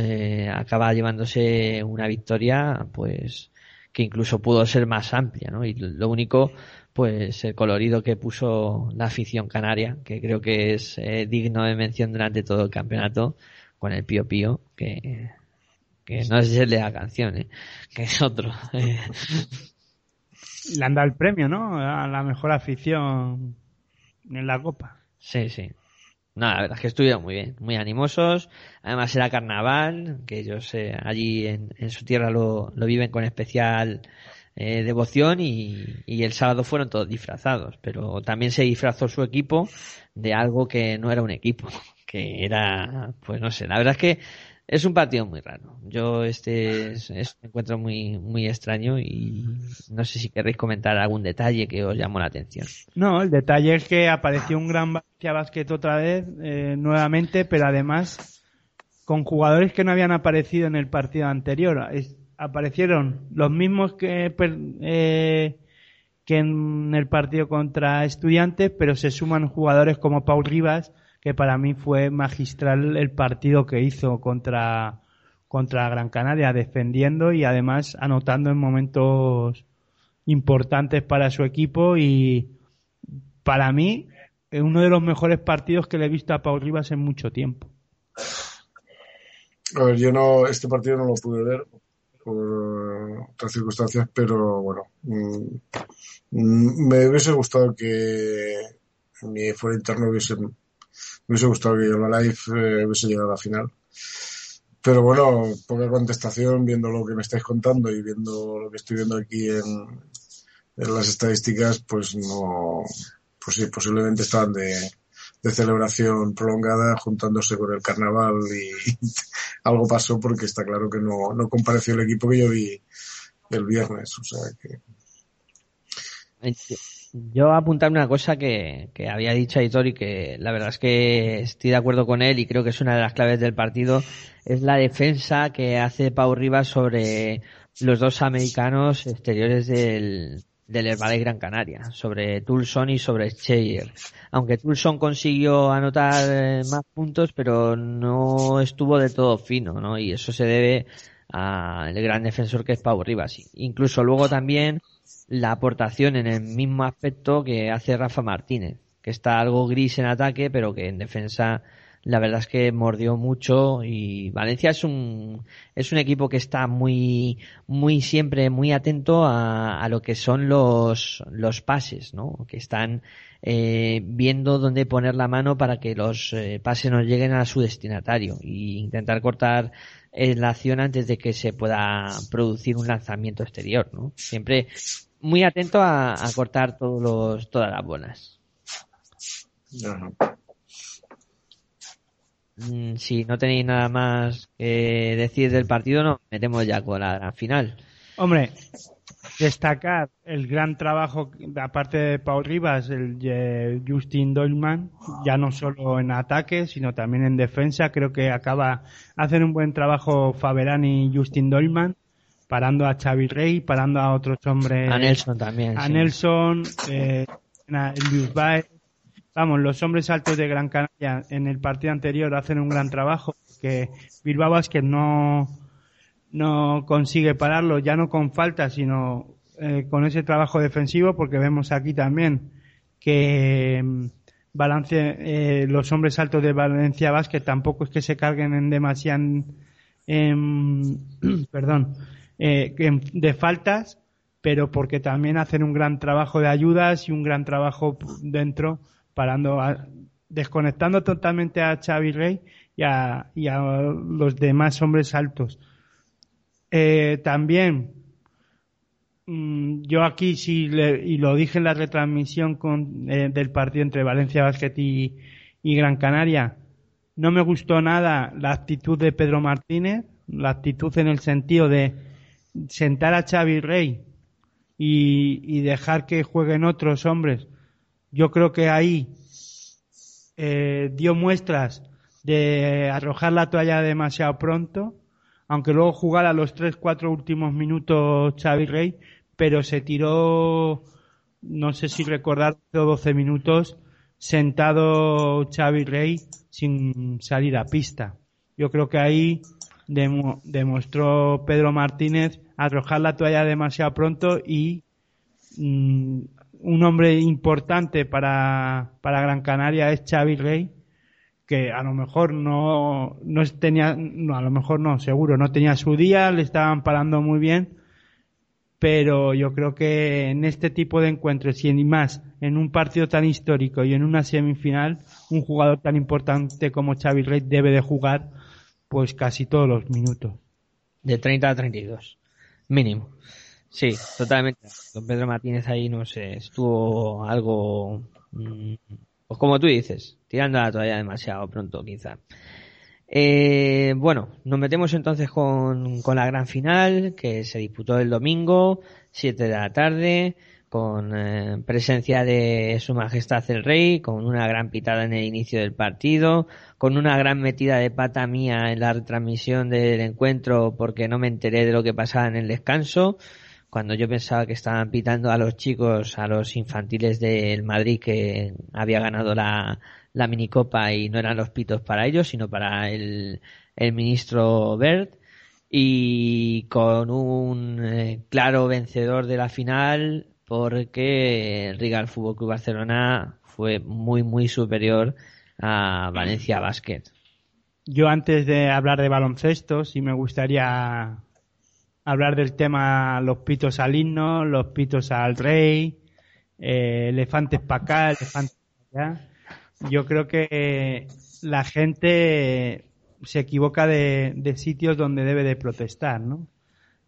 acaba llevándose una victoria pues que incluso pudo ser más amplia, ¿no? Y lo único pues el colorido que puso la afición canaria, que creo que es eh, digno de mención durante todo el campeonato, con el Pío Pío, que, que no es el de la canción, ¿eh? que es otro. Le han dado el premio, ¿no? A la mejor afición en la Copa. Sí, sí. No, la verdad es que estuvieron muy bien, muy animosos. Además era carnaval, que ellos eh, allí en, en su tierra lo, lo viven con especial eh, devoción y, y el sábado fueron todos disfrazados, pero también se disfrazó su equipo de algo que no era un equipo, que era, pues no sé, la verdad es que es un partido muy raro. Yo este es, es encuentro muy, muy extraño y no sé si queréis comentar algún detalle que os llamó la atención. No, el detalle es que apareció un gran Valencia Basket otra vez, eh, nuevamente, pero además con jugadores que no habían aparecido en el partido anterior. Aparecieron los mismos que, eh, que en el partido contra Estudiantes, pero se suman jugadores como Paul Rivas, que para mí fue magistral el partido que hizo contra, contra Gran Canaria, defendiendo y además anotando en momentos importantes para su equipo y para mí es uno de los mejores partidos que le he visto a Paul Rivas en mucho tiempo. A ver, yo no, este partido no lo pude ver por otras circunstancias, pero bueno, mm, me hubiese gustado que mi fuera interno hubiese, me hubiese gustado que Life eh, hubiese llegado a la final. Pero bueno, poca contestación viendo lo que me estáis contando y viendo lo que estoy viendo aquí en, en las estadísticas, pues no, pues sí, posiblemente estaban de, de celebración prolongada juntándose con el carnaval y algo pasó porque está claro que no, no compareció el equipo que yo vi el viernes. O sea que Yo apuntarme una cosa que, que había dicho Aitor y que la verdad es que estoy de acuerdo con él y creo que es una de las claves del partido, es la defensa que hace Pau Rivas sobre los dos americanos exteriores del, del Herbalife Gran Canaria, sobre Tulson y sobre Cheyer. Aunque Tulson consiguió anotar eh, más puntos, pero no estuvo de todo fino, ¿no? Y eso se debe al gran defensor que es Pau Rivas. Incluso luego también la aportación en el mismo aspecto que hace Rafa Martínez, que está algo gris en ataque, pero que en defensa la verdad es que mordió mucho y Valencia es un es un equipo que está muy muy siempre muy atento a, a lo que son los los pases, ¿no? Que están eh, viendo dónde poner la mano para que los eh, pases nos lleguen a su destinatario y intentar cortar eh, la acción antes de que se pueda producir un lanzamiento exterior, ¿no? Siempre muy atento a, a cortar todos los, todas las bolas. Si no tenéis nada más que decir del partido, nos metemos ya con la gran final. Hombre, destacar el gran trabajo, aparte de Paul Rivas, el Justin Dolman, ya no solo en ataque, sino también en defensa. Creo que acaba, hacen un buen trabajo Faberani y Justin Dolman, parando a Xavi Rey, parando a otros hombres. A Nelson también. A sí. Nelson, eh, a Luis Baez. Vamos, los hombres altos de Gran Canaria en el partido anterior hacen un gran trabajo, que Bilbao Basket no, no consigue pararlo, ya no con falta, sino eh, con ese trabajo defensivo, porque vemos aquí también que mm, balance, eh, los hombres altos de Valencia Basket tampoco es que se carguen en demasiado, perdón, eh, de faltas, pero porque también hacen un gran trabajo de ayudas y un gran trabajo dentro, parando, a- desconectando totalmente a Xavi Rey y a, y a los demás hombres altos. Eh, también, mm, yo aquí sí, le- y lo dije en la retransmisión con, eh, del partido entre Valencia Basket y, y Gran Canaria, no me gustó nada la actitud de Pedro Martínez, la actitud en el sentido de sentar a Xavi Rey y, y dejar que jueguen otros hombres. Yo creo que ahí eh, dio muestras de arrojar la toalla demasiado pronto, aunque luego jugara los 3-4 últimos minutos Xavi Rey, pero se tiró, no sé si recordar, 12 minutos sentado Xavi Rey sin salir a pista. Yo creo que ahí demo- demostró Pedro Martínez arrojar la toalla demasiado pronto y mm, un hombre importante para, para Gran Canaria es Xavi Rey, que a lo mejor no, no tenía, no, a lo mejor no, seguro, no tenía su día, le estaban parando muy bien, pero yo creo que en este tipo de encuentros y en- más en un partido tan histórico y en una semifinal, un jugador tan importante como Xavi Rey debe de jugar pues casi todos los minutos. De 30 a 32. Mínimo. Sí, totalmente. Don Pedro Martínez ahí, no sé, estuvo algo, mm, pues como tú dices, tirando la toalla demasiado pronto, quizá. Eh, bueno, nos metemos entonces con, con la gran final que se disputó el domingo, 7 de la tarde, con eh, presencia de Su Majestad el Rey, con una gran pitada en el inicio del partido, con una gran metida de pata mía en la retransmisión del encuentro porque no me enteré de lo que pasaba en el descanso, cuando yo pensaba que estaban pitando a los chicos, a los infantiles del Madrid que había ganado la, la minicopa y no eran los pitos para ellos, sino para el, ministro Bert y con un eh, claro vencedor de la final porque Real Fútbol Club Barcelona fue muy muy superior a Valencia Basket. Yo antes de hablar de baloncesto, sí me gustaría hablar del tema los pitos al himno, los pitos al rey, eh, elefantes para acá, elefantes para allá. Yo creo que la gente se equivoca de, de sitios donde debe de protestar, ¿no?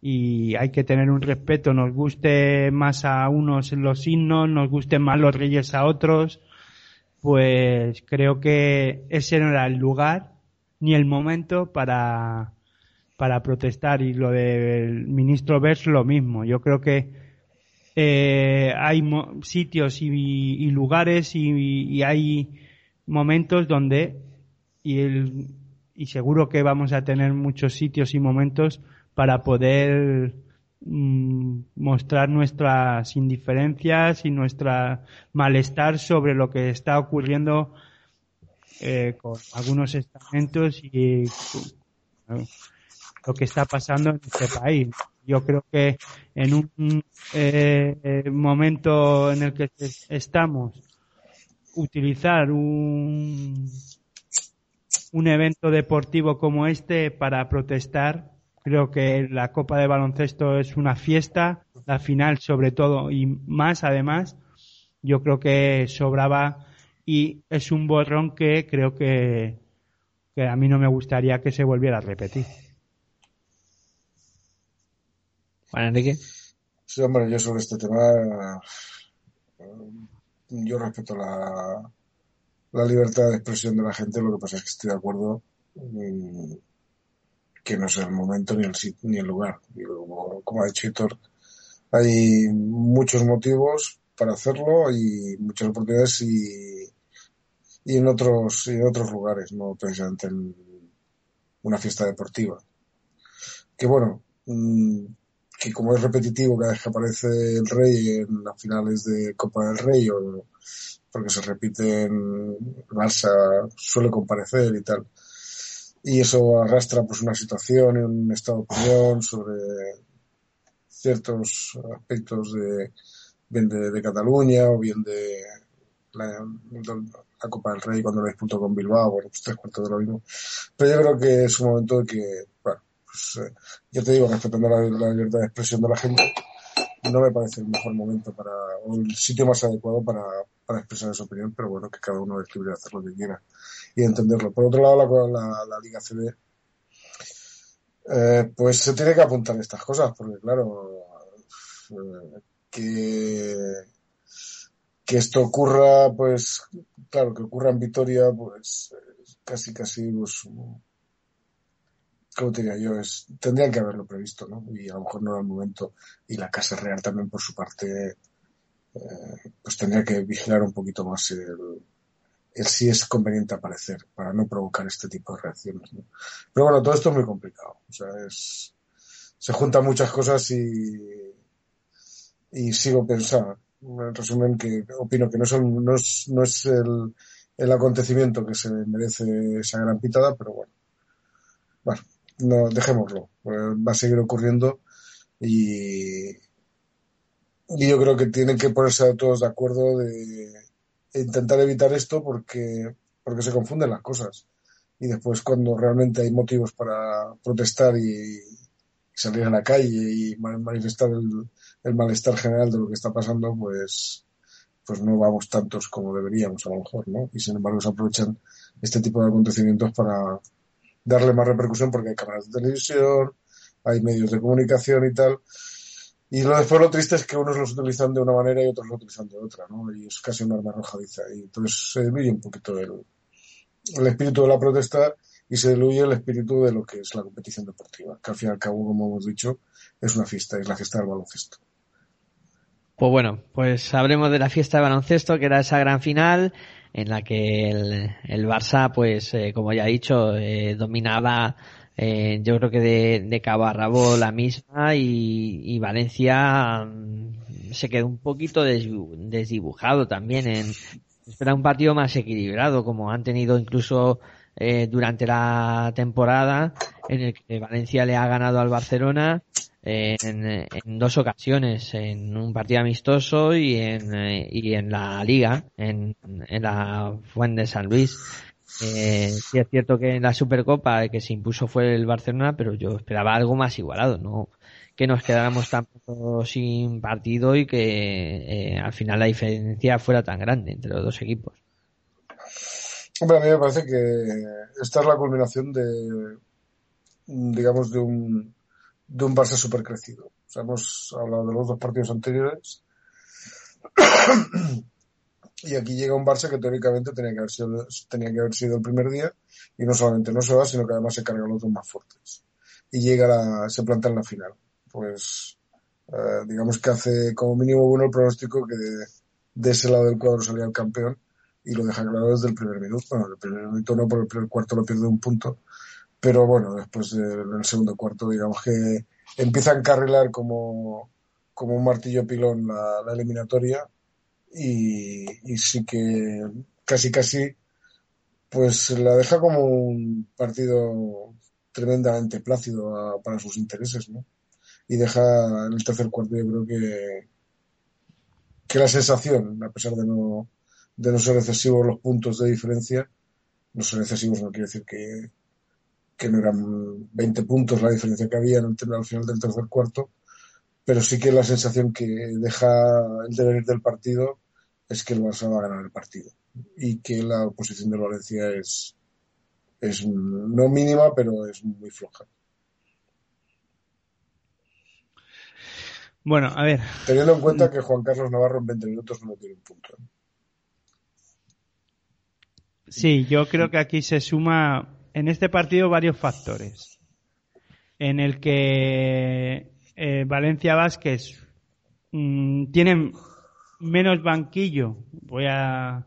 Y hay que tener un respeto, nos guste más a unos los himnos, nos gusten más los reyes a otros, pues creo que ese no era el lugar ni el momento para, para protestar y lo del ministro Bers lo mismo. Yo creo que eh, hay sitios y, lugares y, hay momentos donde y, el, y seguro que vamos a tener muchos sitios y momentos para poder mm, mostrar nuestras indiferencias y nuestra malestar sobre lo que está ocurriendo eh, con algunos estamentos y lo que está pasando en este país. Yo creo que en un eh, momento en el que estamos, utilizar un, un evento deportivo como este para protestar, creo que la Copa de Baloncesto es una fiesta, la final sobre todo y más además, yo creo que sobraba y es un borrón que creo que, que a mí no me gustaría que se volviera a repetir. Enrique. Sí, hombre, yo sobre este tema, eh, yo respeto la, la libertad de expresión de la gente, lo que pasa es que estoy de acuerdo mm, que no es el momento ni el sitio ni el lugar. como, como ha dicho Hitor, hay muchos motivos para hacerlo y muchas oportunidades y, y en otros y en otros lugares, no precisamente en una fiesta deportiva. Que bueno, mm, que como es repetitivo cada vez que aparece el rey en las finales de Copa del Rey o porque se repite en Barça suele comparecer y tal. Y eso arrastra pues una situación, un estado de opinión sobre ciertos aspectos de bien de, Cataluña o bien de la, Copa del Rey cuando lo disputó con Bilbao, bueno, pues tres cuartos de lo mismo. Pero yo creo que es un momento de que, bueno, pues eh, yo te digo, respetando la, libertad de expresión de la gente, no me parece el mejor momento para, o el sitio más adecuado para, para expresar su opinión, pero bueno, que cada uno es libre hacer lo que quiera y entenderlo. Por otro lado, la, la, Liga CB, eh, pues se tiene que apuntar estas cosas, porque claro, eh, que, que esto ocurra, pues, claro, que ocurra en Vitoria, pues, casi, casi, pues, ¿cómo te diría yo? Es, tendrían que haberlo previsto, ¿no? Y a lo mejor no era el momento. Y la Casa Real también, por su parte, eh, pues tendría que vigilar un poquito más el, el si es conveniente aparecer para no provocar este tipo de reacciones. ¿no? Pero bueno, todo esto es muy complicado. O sea, es, se juntan muchas cosas y, y sigo pensando, en resumen, que opino que no, son, no es, no es el, el acontecimiento que se merece esa gran pitada, pero bueno. Bueno, no, dejémoslo. Va a seguir ocurriendo y, y yo creo que tienen que ponerse todos de acuerdo de intentar evitar esto porque, porque se confunden las cosas. Y después cuando realmente hay motivos para protestar y, salir a la calle y manifestar el, el, malestar general de lo que está pasando, pues, pues no vamos tantos como deberíamos a lo mejor, ¿no? Y sin embargo se aprovechan este tipo de acontecimientos para darle más repercusión porque hay cámaras de televisión, hay medios de comunicación y tal, y lo después lo triste es que unos los utilizan de una manera y otros lo utilizan de otra, ¿no? Y es casi un arma arrojadiza. Y entonces se diluye un poquito el, el espíritu de la protesta y se diluye el espíritu de lo que es la competición deportiva, que al fin y al cabo, como hemos dicho, es una fiesta, es la fiesta del baloncesto. Pues bueno, pues hablemos de la fiesta de baloncesto, que era esa gran final en la que el, el Barça, pues eh, como ya he dicho, eh, dominaba eh, yo creo que de, de cabo a rabo la misma y, Valencia mm, se quedó un poquito desdibujado también en espera un partido más equilibrado como han tenido incluso eh, durante la temporada en el que Valencia le ha ganado al Barcelona en, en, dos ocasiones, en un partido amistoso y en, y en la liga, en, en la Fuente San Luis. Eh, sí es cierto que en la Supercopa que se impuso fue el Barcelona, pero yo esperaba algo más igualado, no que nos quedáramos tampoco sin partido y que eh, al final la diferencia fuera tan grande entre los dos equipos. Hombre, a mí me parece que esta es la culminación de, digamos, de un, de un Barça super crecido. O sea, hemos hablado de los dos partidos anteriores y aquí llega un Barça que teóricamente tenía que haber sido, tenía que haber sido el primer día y no solamente no se va, sino que además se carga los dos más fuertes. Y llega la, se planta en la final. Pues eh, digamos que hace como mínimo bueno el pronóstico que de, ese lado del cuadro salía el campeón y lo deja claro desde el primer minuto. Bueno, el primer minuto no, porque el primer cuarto lo pierde un punto. Pero bueno, después del segundo cuarto, digamos que empieza a encarrilar como, como un martillo pilón la, eliminatoria y, sí que casi casi pues la deja como un partido tremendamente plácido para sus intereses, ¿no? Y deja en el tercer cuarto yo creo que que la sensación, a pesar de no de no ser excesivos los puntos de diferencia, no ser excesivos no quiere decir que, que no eran 20 puntos la diferencia que había en el, al final del tercer cuarto, pero sí que la sensación que deja el devenir del partido es que el Barça va a ganar el partido y que la posición de Valencia es, es no mínima, pero es muy floja. Bueno, a ver. Teniendo en cuenta que Juan Carlos Navarro en 20 minutos no tiene un punto. Sí, yo creo que aquí se suma en este partido varios factores. En el que eh, Valencia Vázquez mm, tiene menos banquillo. Voy a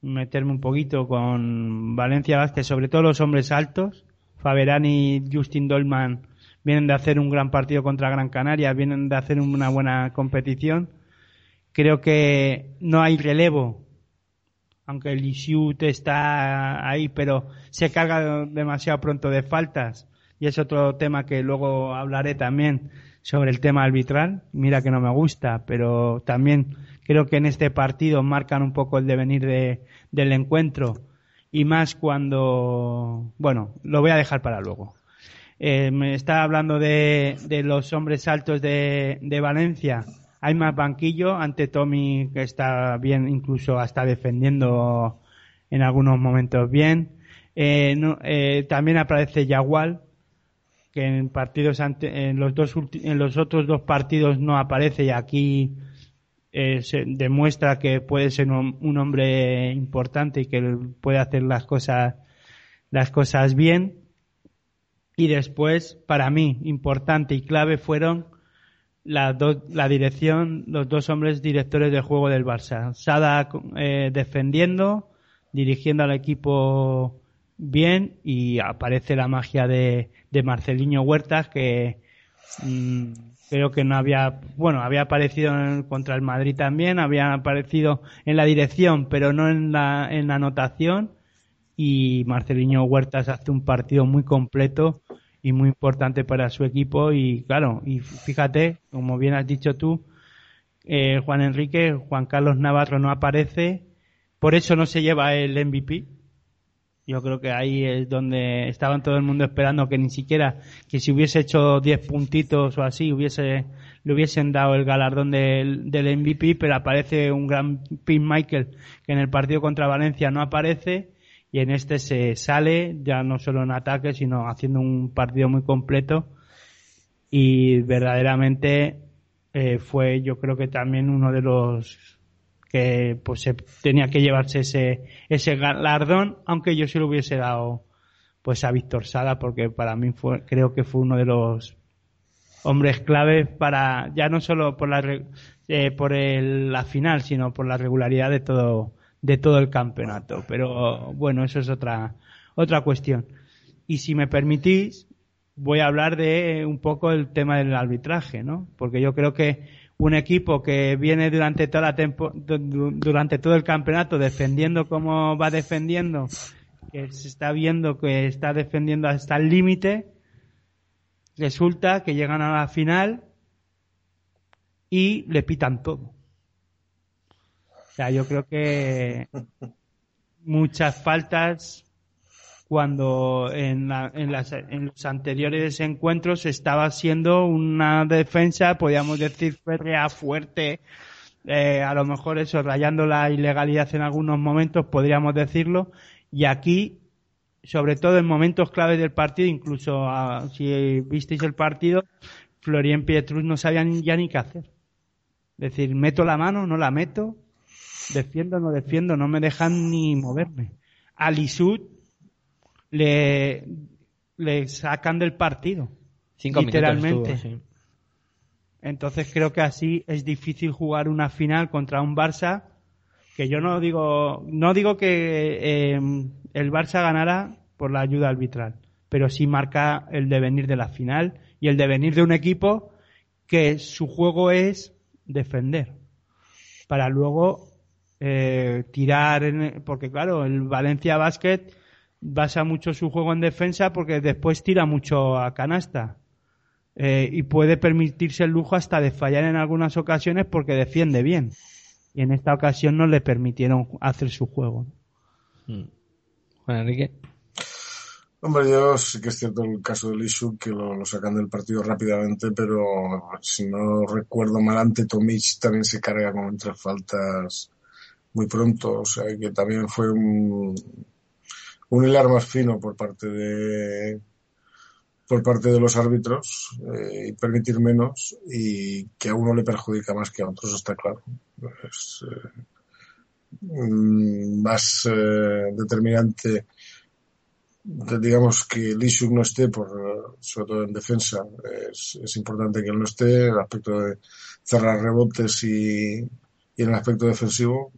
meterme un poquito con Valencia Vázquez, sobre todo los hombres altos. Faberani Justin Dolman vienen de hacer un gran partido contra Gran Canaria, vienen de hacer una buena competición. Creo que no hay relevo, aunque el Isiut está ahí, pero se carga demasiado pronto de faltas. Y es otro tema que luego hablaré también sobre el tema arbitral. Mira que no me gusta, pero también creo que en este partido marcan un poco el devenir de, del encuentro y más cuando, bueno, lo voy a dejar para luego. Eh, me está hablando de, de los hombres altos de, de, Valencia. Hay más banquillo ante Tommy que está bien, incluso hasta defendiendo en algunos momentos bien. Eh, eh, también aparece Yagual, que en partidos ante, en los dos en los otros dos partidos no aparece y aquí eh, se demuestra que puede ser un, hombre importante y que puede hacer las cosas las cosas bien y después para mí importante y clave fueron la, la dirección los dos hombres directores de juego del Barça Sada eh, defendiendo dirigiendo al equipo bien y aparece la magia de, de Marceliño Huertas que mm, creo que no había, bueno, había aparecido contra el Madrid también, había aparecido en la dirección, pero no en la, en la anotación. Y Marceliño Huertas hace un partido muy completo y muy importante para su equipo. Y claro, y fíjate, como bien has dicho tú, eh, Juan Enrique, Juan Carlos Navarro no aparece, por eso no se lleva el MVP yo creo que ahí es donde estaban todo el mundo esperando que ni siquiera que si hubiese hecho 10 puntitos o así hubiese le hubiesen dado el galardón del, del MVP, pero aparece un gran Pin Michael que en el partido contra Valencia no aparece y en este se sale ya no solo en ataque sino haciendo un partido muy completo. Y verdaderamente eh, fue yo creo que también uno de los que pues se tenía que llevarse ese, ese galardón, aunque yo se lo hubiese dado pues a Víctor Sada, porque para mí fue, creo que fue uno de los hombres claves para, ya no solo por la, eh, por el, la final, sino por la regularidad de todo, de todo el campeonato. Pero bueno, eso es otra, otra cuestión. Y si me permitís, voy a hablar de un poco el tema del arbitraje, ¿no? Porque yo creo que un equipo que viene durante toda la tempo, durante todo el campeonato defendiendo como va defendiendo, que se está viendo que está defendiendo hasta el límite, resulta que llegan a la final y le pitan todo. O sea, yo creo que muchas faltas cuando en, en, las, en, los anteriores encuentros estaba siendo una defensa, podríamos decir, férrea, fuerte, eh, a lo mejor eso, rayando la ilegalidad en algunos momentos, podríamos decirlo, y aquí, sobre todo en momentos claves del partido, incluso ah, si visteis el partido, Florian Pietrus no sabía ya ni qué hacer. Es decir, meto la mano, no la meto, defiendo, no defiendo, no me dejan ni moverme. Alisud le, le sacan del partido. literalmente. Entonces creo que así es difícil jugar una final contra un Barça que yo no digo no digo que em, el Barça ganara por la ayuda arbitral, pero sí marca el devenir de la final y el devenir de un equipo que su juego es defender para luego eh, tirar en, porque claro el Valencia Basket basa mucho su juego en defensa porque después tira mucho a canasta. Eh, y puede permitirse el lujo hasta de fallar en algunas ocasiones porque defiende bien. Y en esta ocasión no le permitieron hacer su juego. Hmm. Juan Enrique. Hombre, yo sí que es cierto el caso de Lishu que lo, sacan del partido rápidamente, pero si no recuerdo mal, ante Tomic también se carga con tres faltas muy pronto. O sea que también fue un, hilar más fino por parte de por parte de los árbitros eh, y permitir menos y que a uno le perjudica más que a otros está claro pues, eh, mm, más eh, determinante digamos que Lishuk no esté, por, sobre todo en defensa, es, es, importante que él no esté, el aspecto de cerrar rebotes y, y en el aspecto defensivo,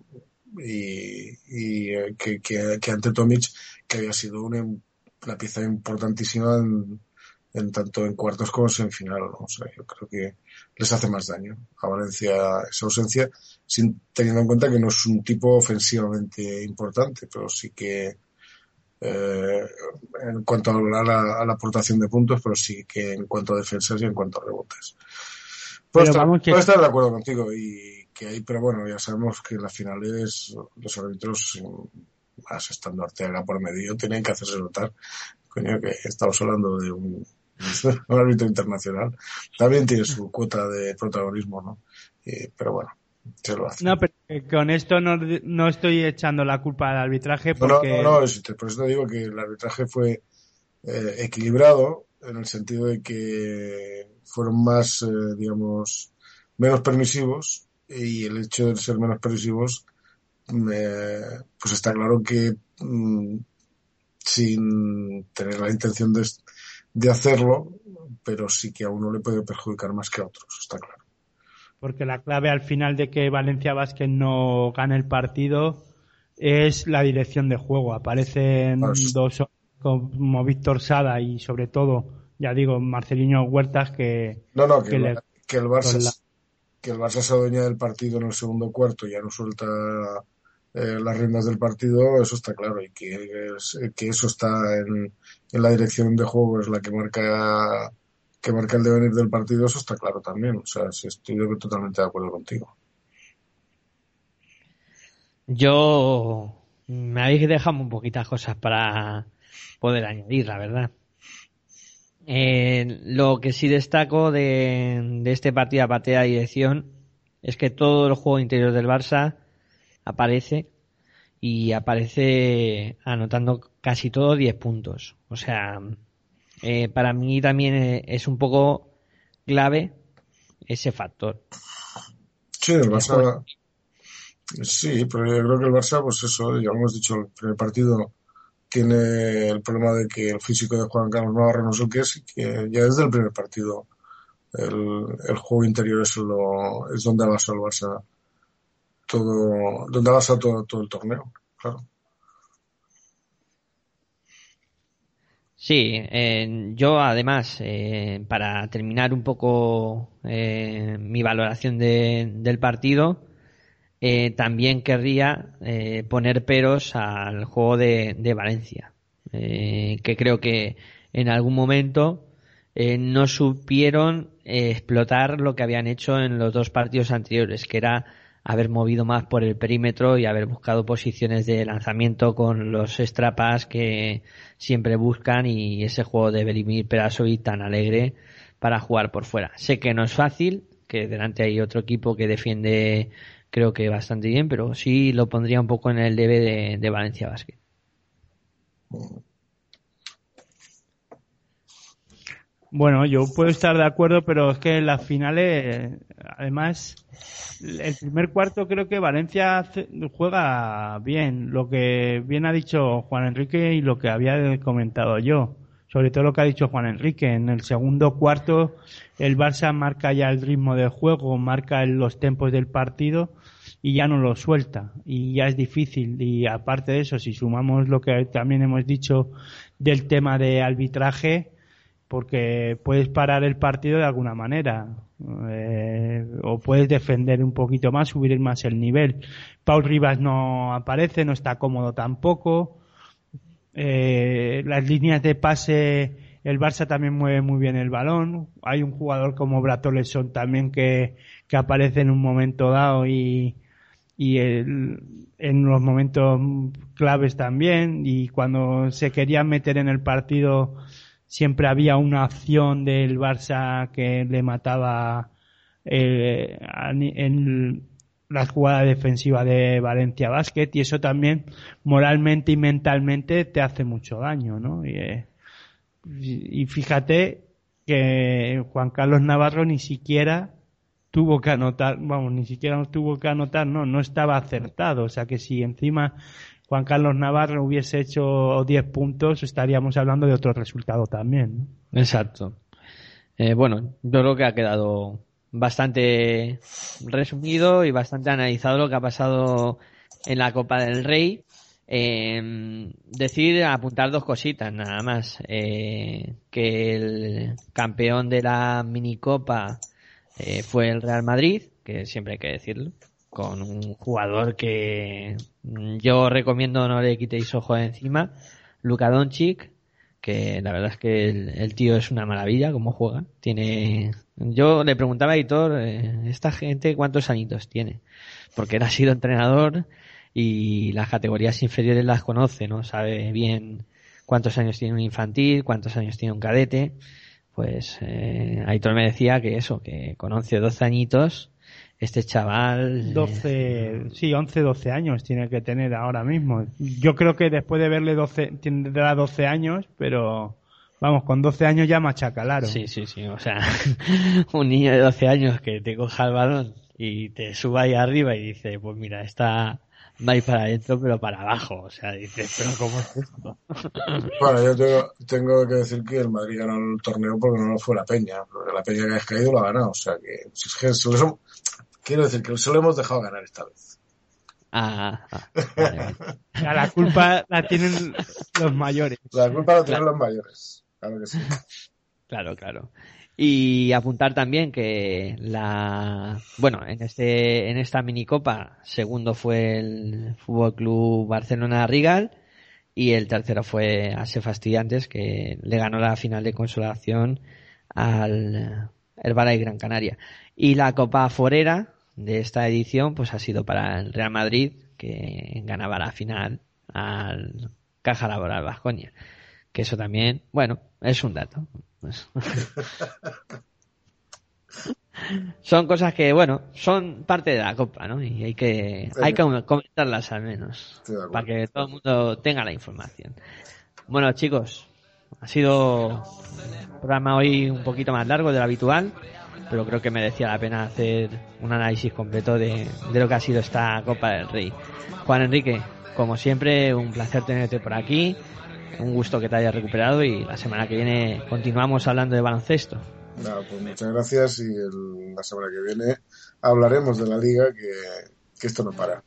y, y eh, que, que, que, ante Tomic, que había sido una, una pieza importantísima en, en, tanto en cuartos como en final. ¿no? O sea, yo creo que les hace más daño a Valencia esa ausencia, sin teniendo en cuenta que no es un tipo ofensivamente importante, pero sí que eh, en cuanto a la, a la, aportación de puntos, pero sí que en cuanto a defensas y en cuanto a rebotes. Puedo, estar, que... puedo estar, de acuerdo contigo y que hay, pero bueno, ya sabemos que en las finales los árbitros, más estando Arteaga por medio, tienen que hacerse notar. Coño, que estamos hablando de un, un árbitro internacional. También tiene su cuota de protagonismo, ¿no? Y, pero bueno, no, pero con esto no, no, estoy echando la culpa al arbitraje porque... No, no, no, por eso te digo que el arbitraje fue eh, equilibrado en el sentido de que fueron más, eh, digamos, menos permisivos y el hecho de ser menos permisivos, eh, pues está claro que mm, sin tener la intención de, de hacerlo, pero sí que a uno le puede perjudicar más que a otros, está claro porque la clave al final de que Valencia Vázquez no gane el partido es la dirección de juego. Aparecen pues... dos como Víctor Sada y sobre todo, ya digo, Marcelino Huertas que... No, no, que, que, le, que el Barça... Que el Barça se adueña del partido en el segundo cuarto y ya no suelta eh, las riendas del partido, eso está claro. Y que, que eso está en, en la dirección de juego, es la que marca que marca el devenir del partido, eso está claro también. O sea, si estoy totalmente de acuerdo contigo. Yo me habéis dejado un poquitas cosas para poder añadir, la verdad. Eh, lo que sí destaco de, de este partido a patea dirección es que todo el juego interior del Barça aparece y aparece anotando casi todo 10 puntos. O sea, eh, para mí también eh, es un poco clave ese factor. Sí, el Barça. Sí, pero yo creo que el Barça, pues eso, ya hemos dicho, el primer partido tiene el problema de que el físico de Juan Carlos Navarro no sé qué es, que ya desde el primer partido el, el juego interior es, lo, es donde basado el Barça todo, donde ha basado todo, todo el torneo, claro. Sí, eh, yo además, eh, para terminar un poco eh, mi valoración de, del partido, eh, también querría eh, poner peros al juego de, Valencia, que creo que en algún momento no supieron explotar lo que habían hecho en los dos partidos anteriores, que era haber movido más por el perímetro y haber buscado posiciones de lanzamiento con los estrapas que siempre buscan y ese juego de Belimir Perasovic tan alegre para jugar por fuera. Sé que no es fácil, que delante hay otro equipo que defiende creo que bastante bien, pero sí lo pondría un poco en el debe de, Valencia Basket. Bueno, yo puedo estar de acuerdo, pero es que en las finales, además, el primer cuarto creo que Valencia juega bien, lo que bien ha dicho Juan Enrique y lo que había comentado yo, sobre todo lo que ha dicho Juan Enrique. En el segundo cuarto el Barça marca ya el ritmo del juego, marca los tempos del partido y ya no lo suelta y ya es difícil y aparte de eso si sumamos lo que también hemos dicho del tema de arbitraje porque puedes parar el partido de alguna manera eh, o puedes defender un poquito más, subir más el nivel. Paul Rivas no aparece, no está cómodo tampoco. Eh, las líneas de pase, el Barça también mueve muy bien el balón. Hay un jugador como Bratoleson también que, que aparece en un momento dado y, y el, en los momentos claves también. Y cuando se quería meter en el partido, siempre había una acción del Barça que le mataba eh, en la jugada defensiva de Valencia Basket y eso también moralmente y mentalmente te hace mucho daño, ¿no? Y, eh, y fíjate que Juan Carlos Navarro ni siquiera tuvo que anotar, vamos, ni siquiera tuvo que anotar, no, no estaba acertado. O sea que si encima Juan Carlos Navarro hubiese hecho 10 puntos, estaríamos hablando de otro resultado también. Exacto. Eh, bueno, yo creo que ha quedado bastante resumido y bastante analizado lo que ha pasado en la Copa del Rey. Eh, decir, apuntar dos cositas nada más. Eh, que el campeón de la minicopa eh, fue el Real Madrid, que siempre hay que decirlo, con un jugador que yo recomiendo no le quitéis ojo de encima, Luka Doncic, que la verdad es que el, tío es una maravilla como juega. Tiene, yo le preguntaba a Hitor, eh, esta gente cuántos añitos tiene, porque él ha sido entrenador y las categorías inferiores las conoce, ¿no? Sabe bien cuántos años tiene un infantil, cuántos años tiene un cadete. Pues eh, Aitor me decía que eso, que con 11 o 12 añitos, este chaval... 12, eh, sí, 11, 12 años tiene que tener ahora mismo. Yo creo que después de verle 12, tendrá 12 años, pero vamos, con 12 años ya machaca, claro. Sí, sí, sí, o sea, un niño de 12 años que te coja el balón y te suba ahí arriba y dice, pues mira, está va a ir para adentro, pero para abajo. O sea, dices, pero ¿cómo es esto? bueno, yo tengo, tengo, que decir que el Madrid ganó el torneo porque no fue la Peña. Porque la Peña que has caído lo ha ganado. O sea, que, si es que se lo, quiero decir que se lo hemos dejado ganar esta vez. Ah, ah La culpa la tienen los mayores. La culpa la tienen los mayores. Claro que sí. Claro, claro. Y apuntar también que la, bueno, en este, en esta minicopa, segundo fue el Fútbol Club Barcelona Rigal y el tercero fue Ase Fastidiantes que le ganó la final de consolación al el y Gran Canaria. Y la Copa Forera de esta edición pues ha sido para el Real Madrid que ganaba la final al Caja Laboral Vasconia. Que eso también, bueno, es un dato. Son cosas que, bueno, son parte de la copa, ¿no? Y hay que, hay que comentarlas al menos. Para que todo el mundo tenga la información. Bueno, chicos, ha sido un programa hoy un poquito más largo de lo habitual, pero creo que merecía la pena hacer un análisis completo de, de lo que ha sido esta Copa del Rey. Juan Enrique, como siempre, un placer tenerte por aquí un gusto que te hayas recuperado y la semana que viene continuamos hablando de baloncesto. pues muchas gracias y la semana que viene hablaremos de la liga que, esto no para.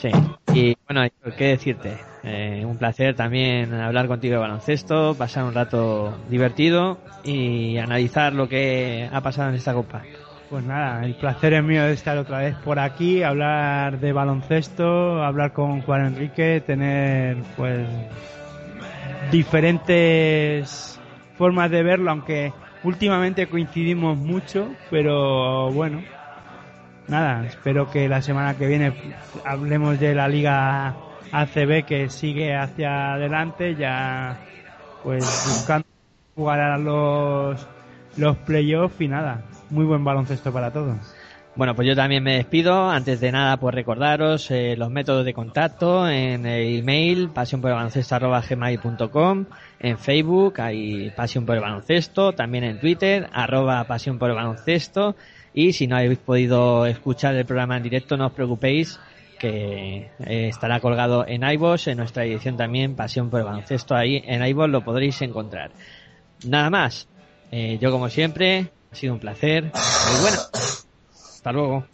Sí, y bueno, ¿qué decirte? Eh, un placer también hablar contigo de baloncesto, pasar un rato divertido y analizar lo que ha pasado en esta copa. Pues nada, el placer es mío de estar otra vez por aquí, hablar de baloncesto, hablar con Juan Enrique, tener pues diferentes formas de verlo, aunque últimamente coincidimos mucho, pero bueno, nada, espero que la semana que viene hablemos de la liga ACB que sigue hacia adelante, ya pues buscando jugar a los, los playoffs y nada, muy buen baloncesto para todos. Bueno, pues yo también me despido. Antes de nada, pues recordaros eh, los métodos de contacto en el email pasionporbaloncesto.gmail.com en Facebook hay Pasión por el Baloncesto, también en Twitter, arroba Pasión por el Baloncesto y si no habéis podido escuchar el programa en directo, no os preocupéis que eh, estará colgado en iVoox, en nuestra edición también Pasión por el Baloncesto, ahí en iVoox lo podréis encontrar. Nada más, eh, yo como siempre ha sido un placer. Muy bueno. Hasta luego.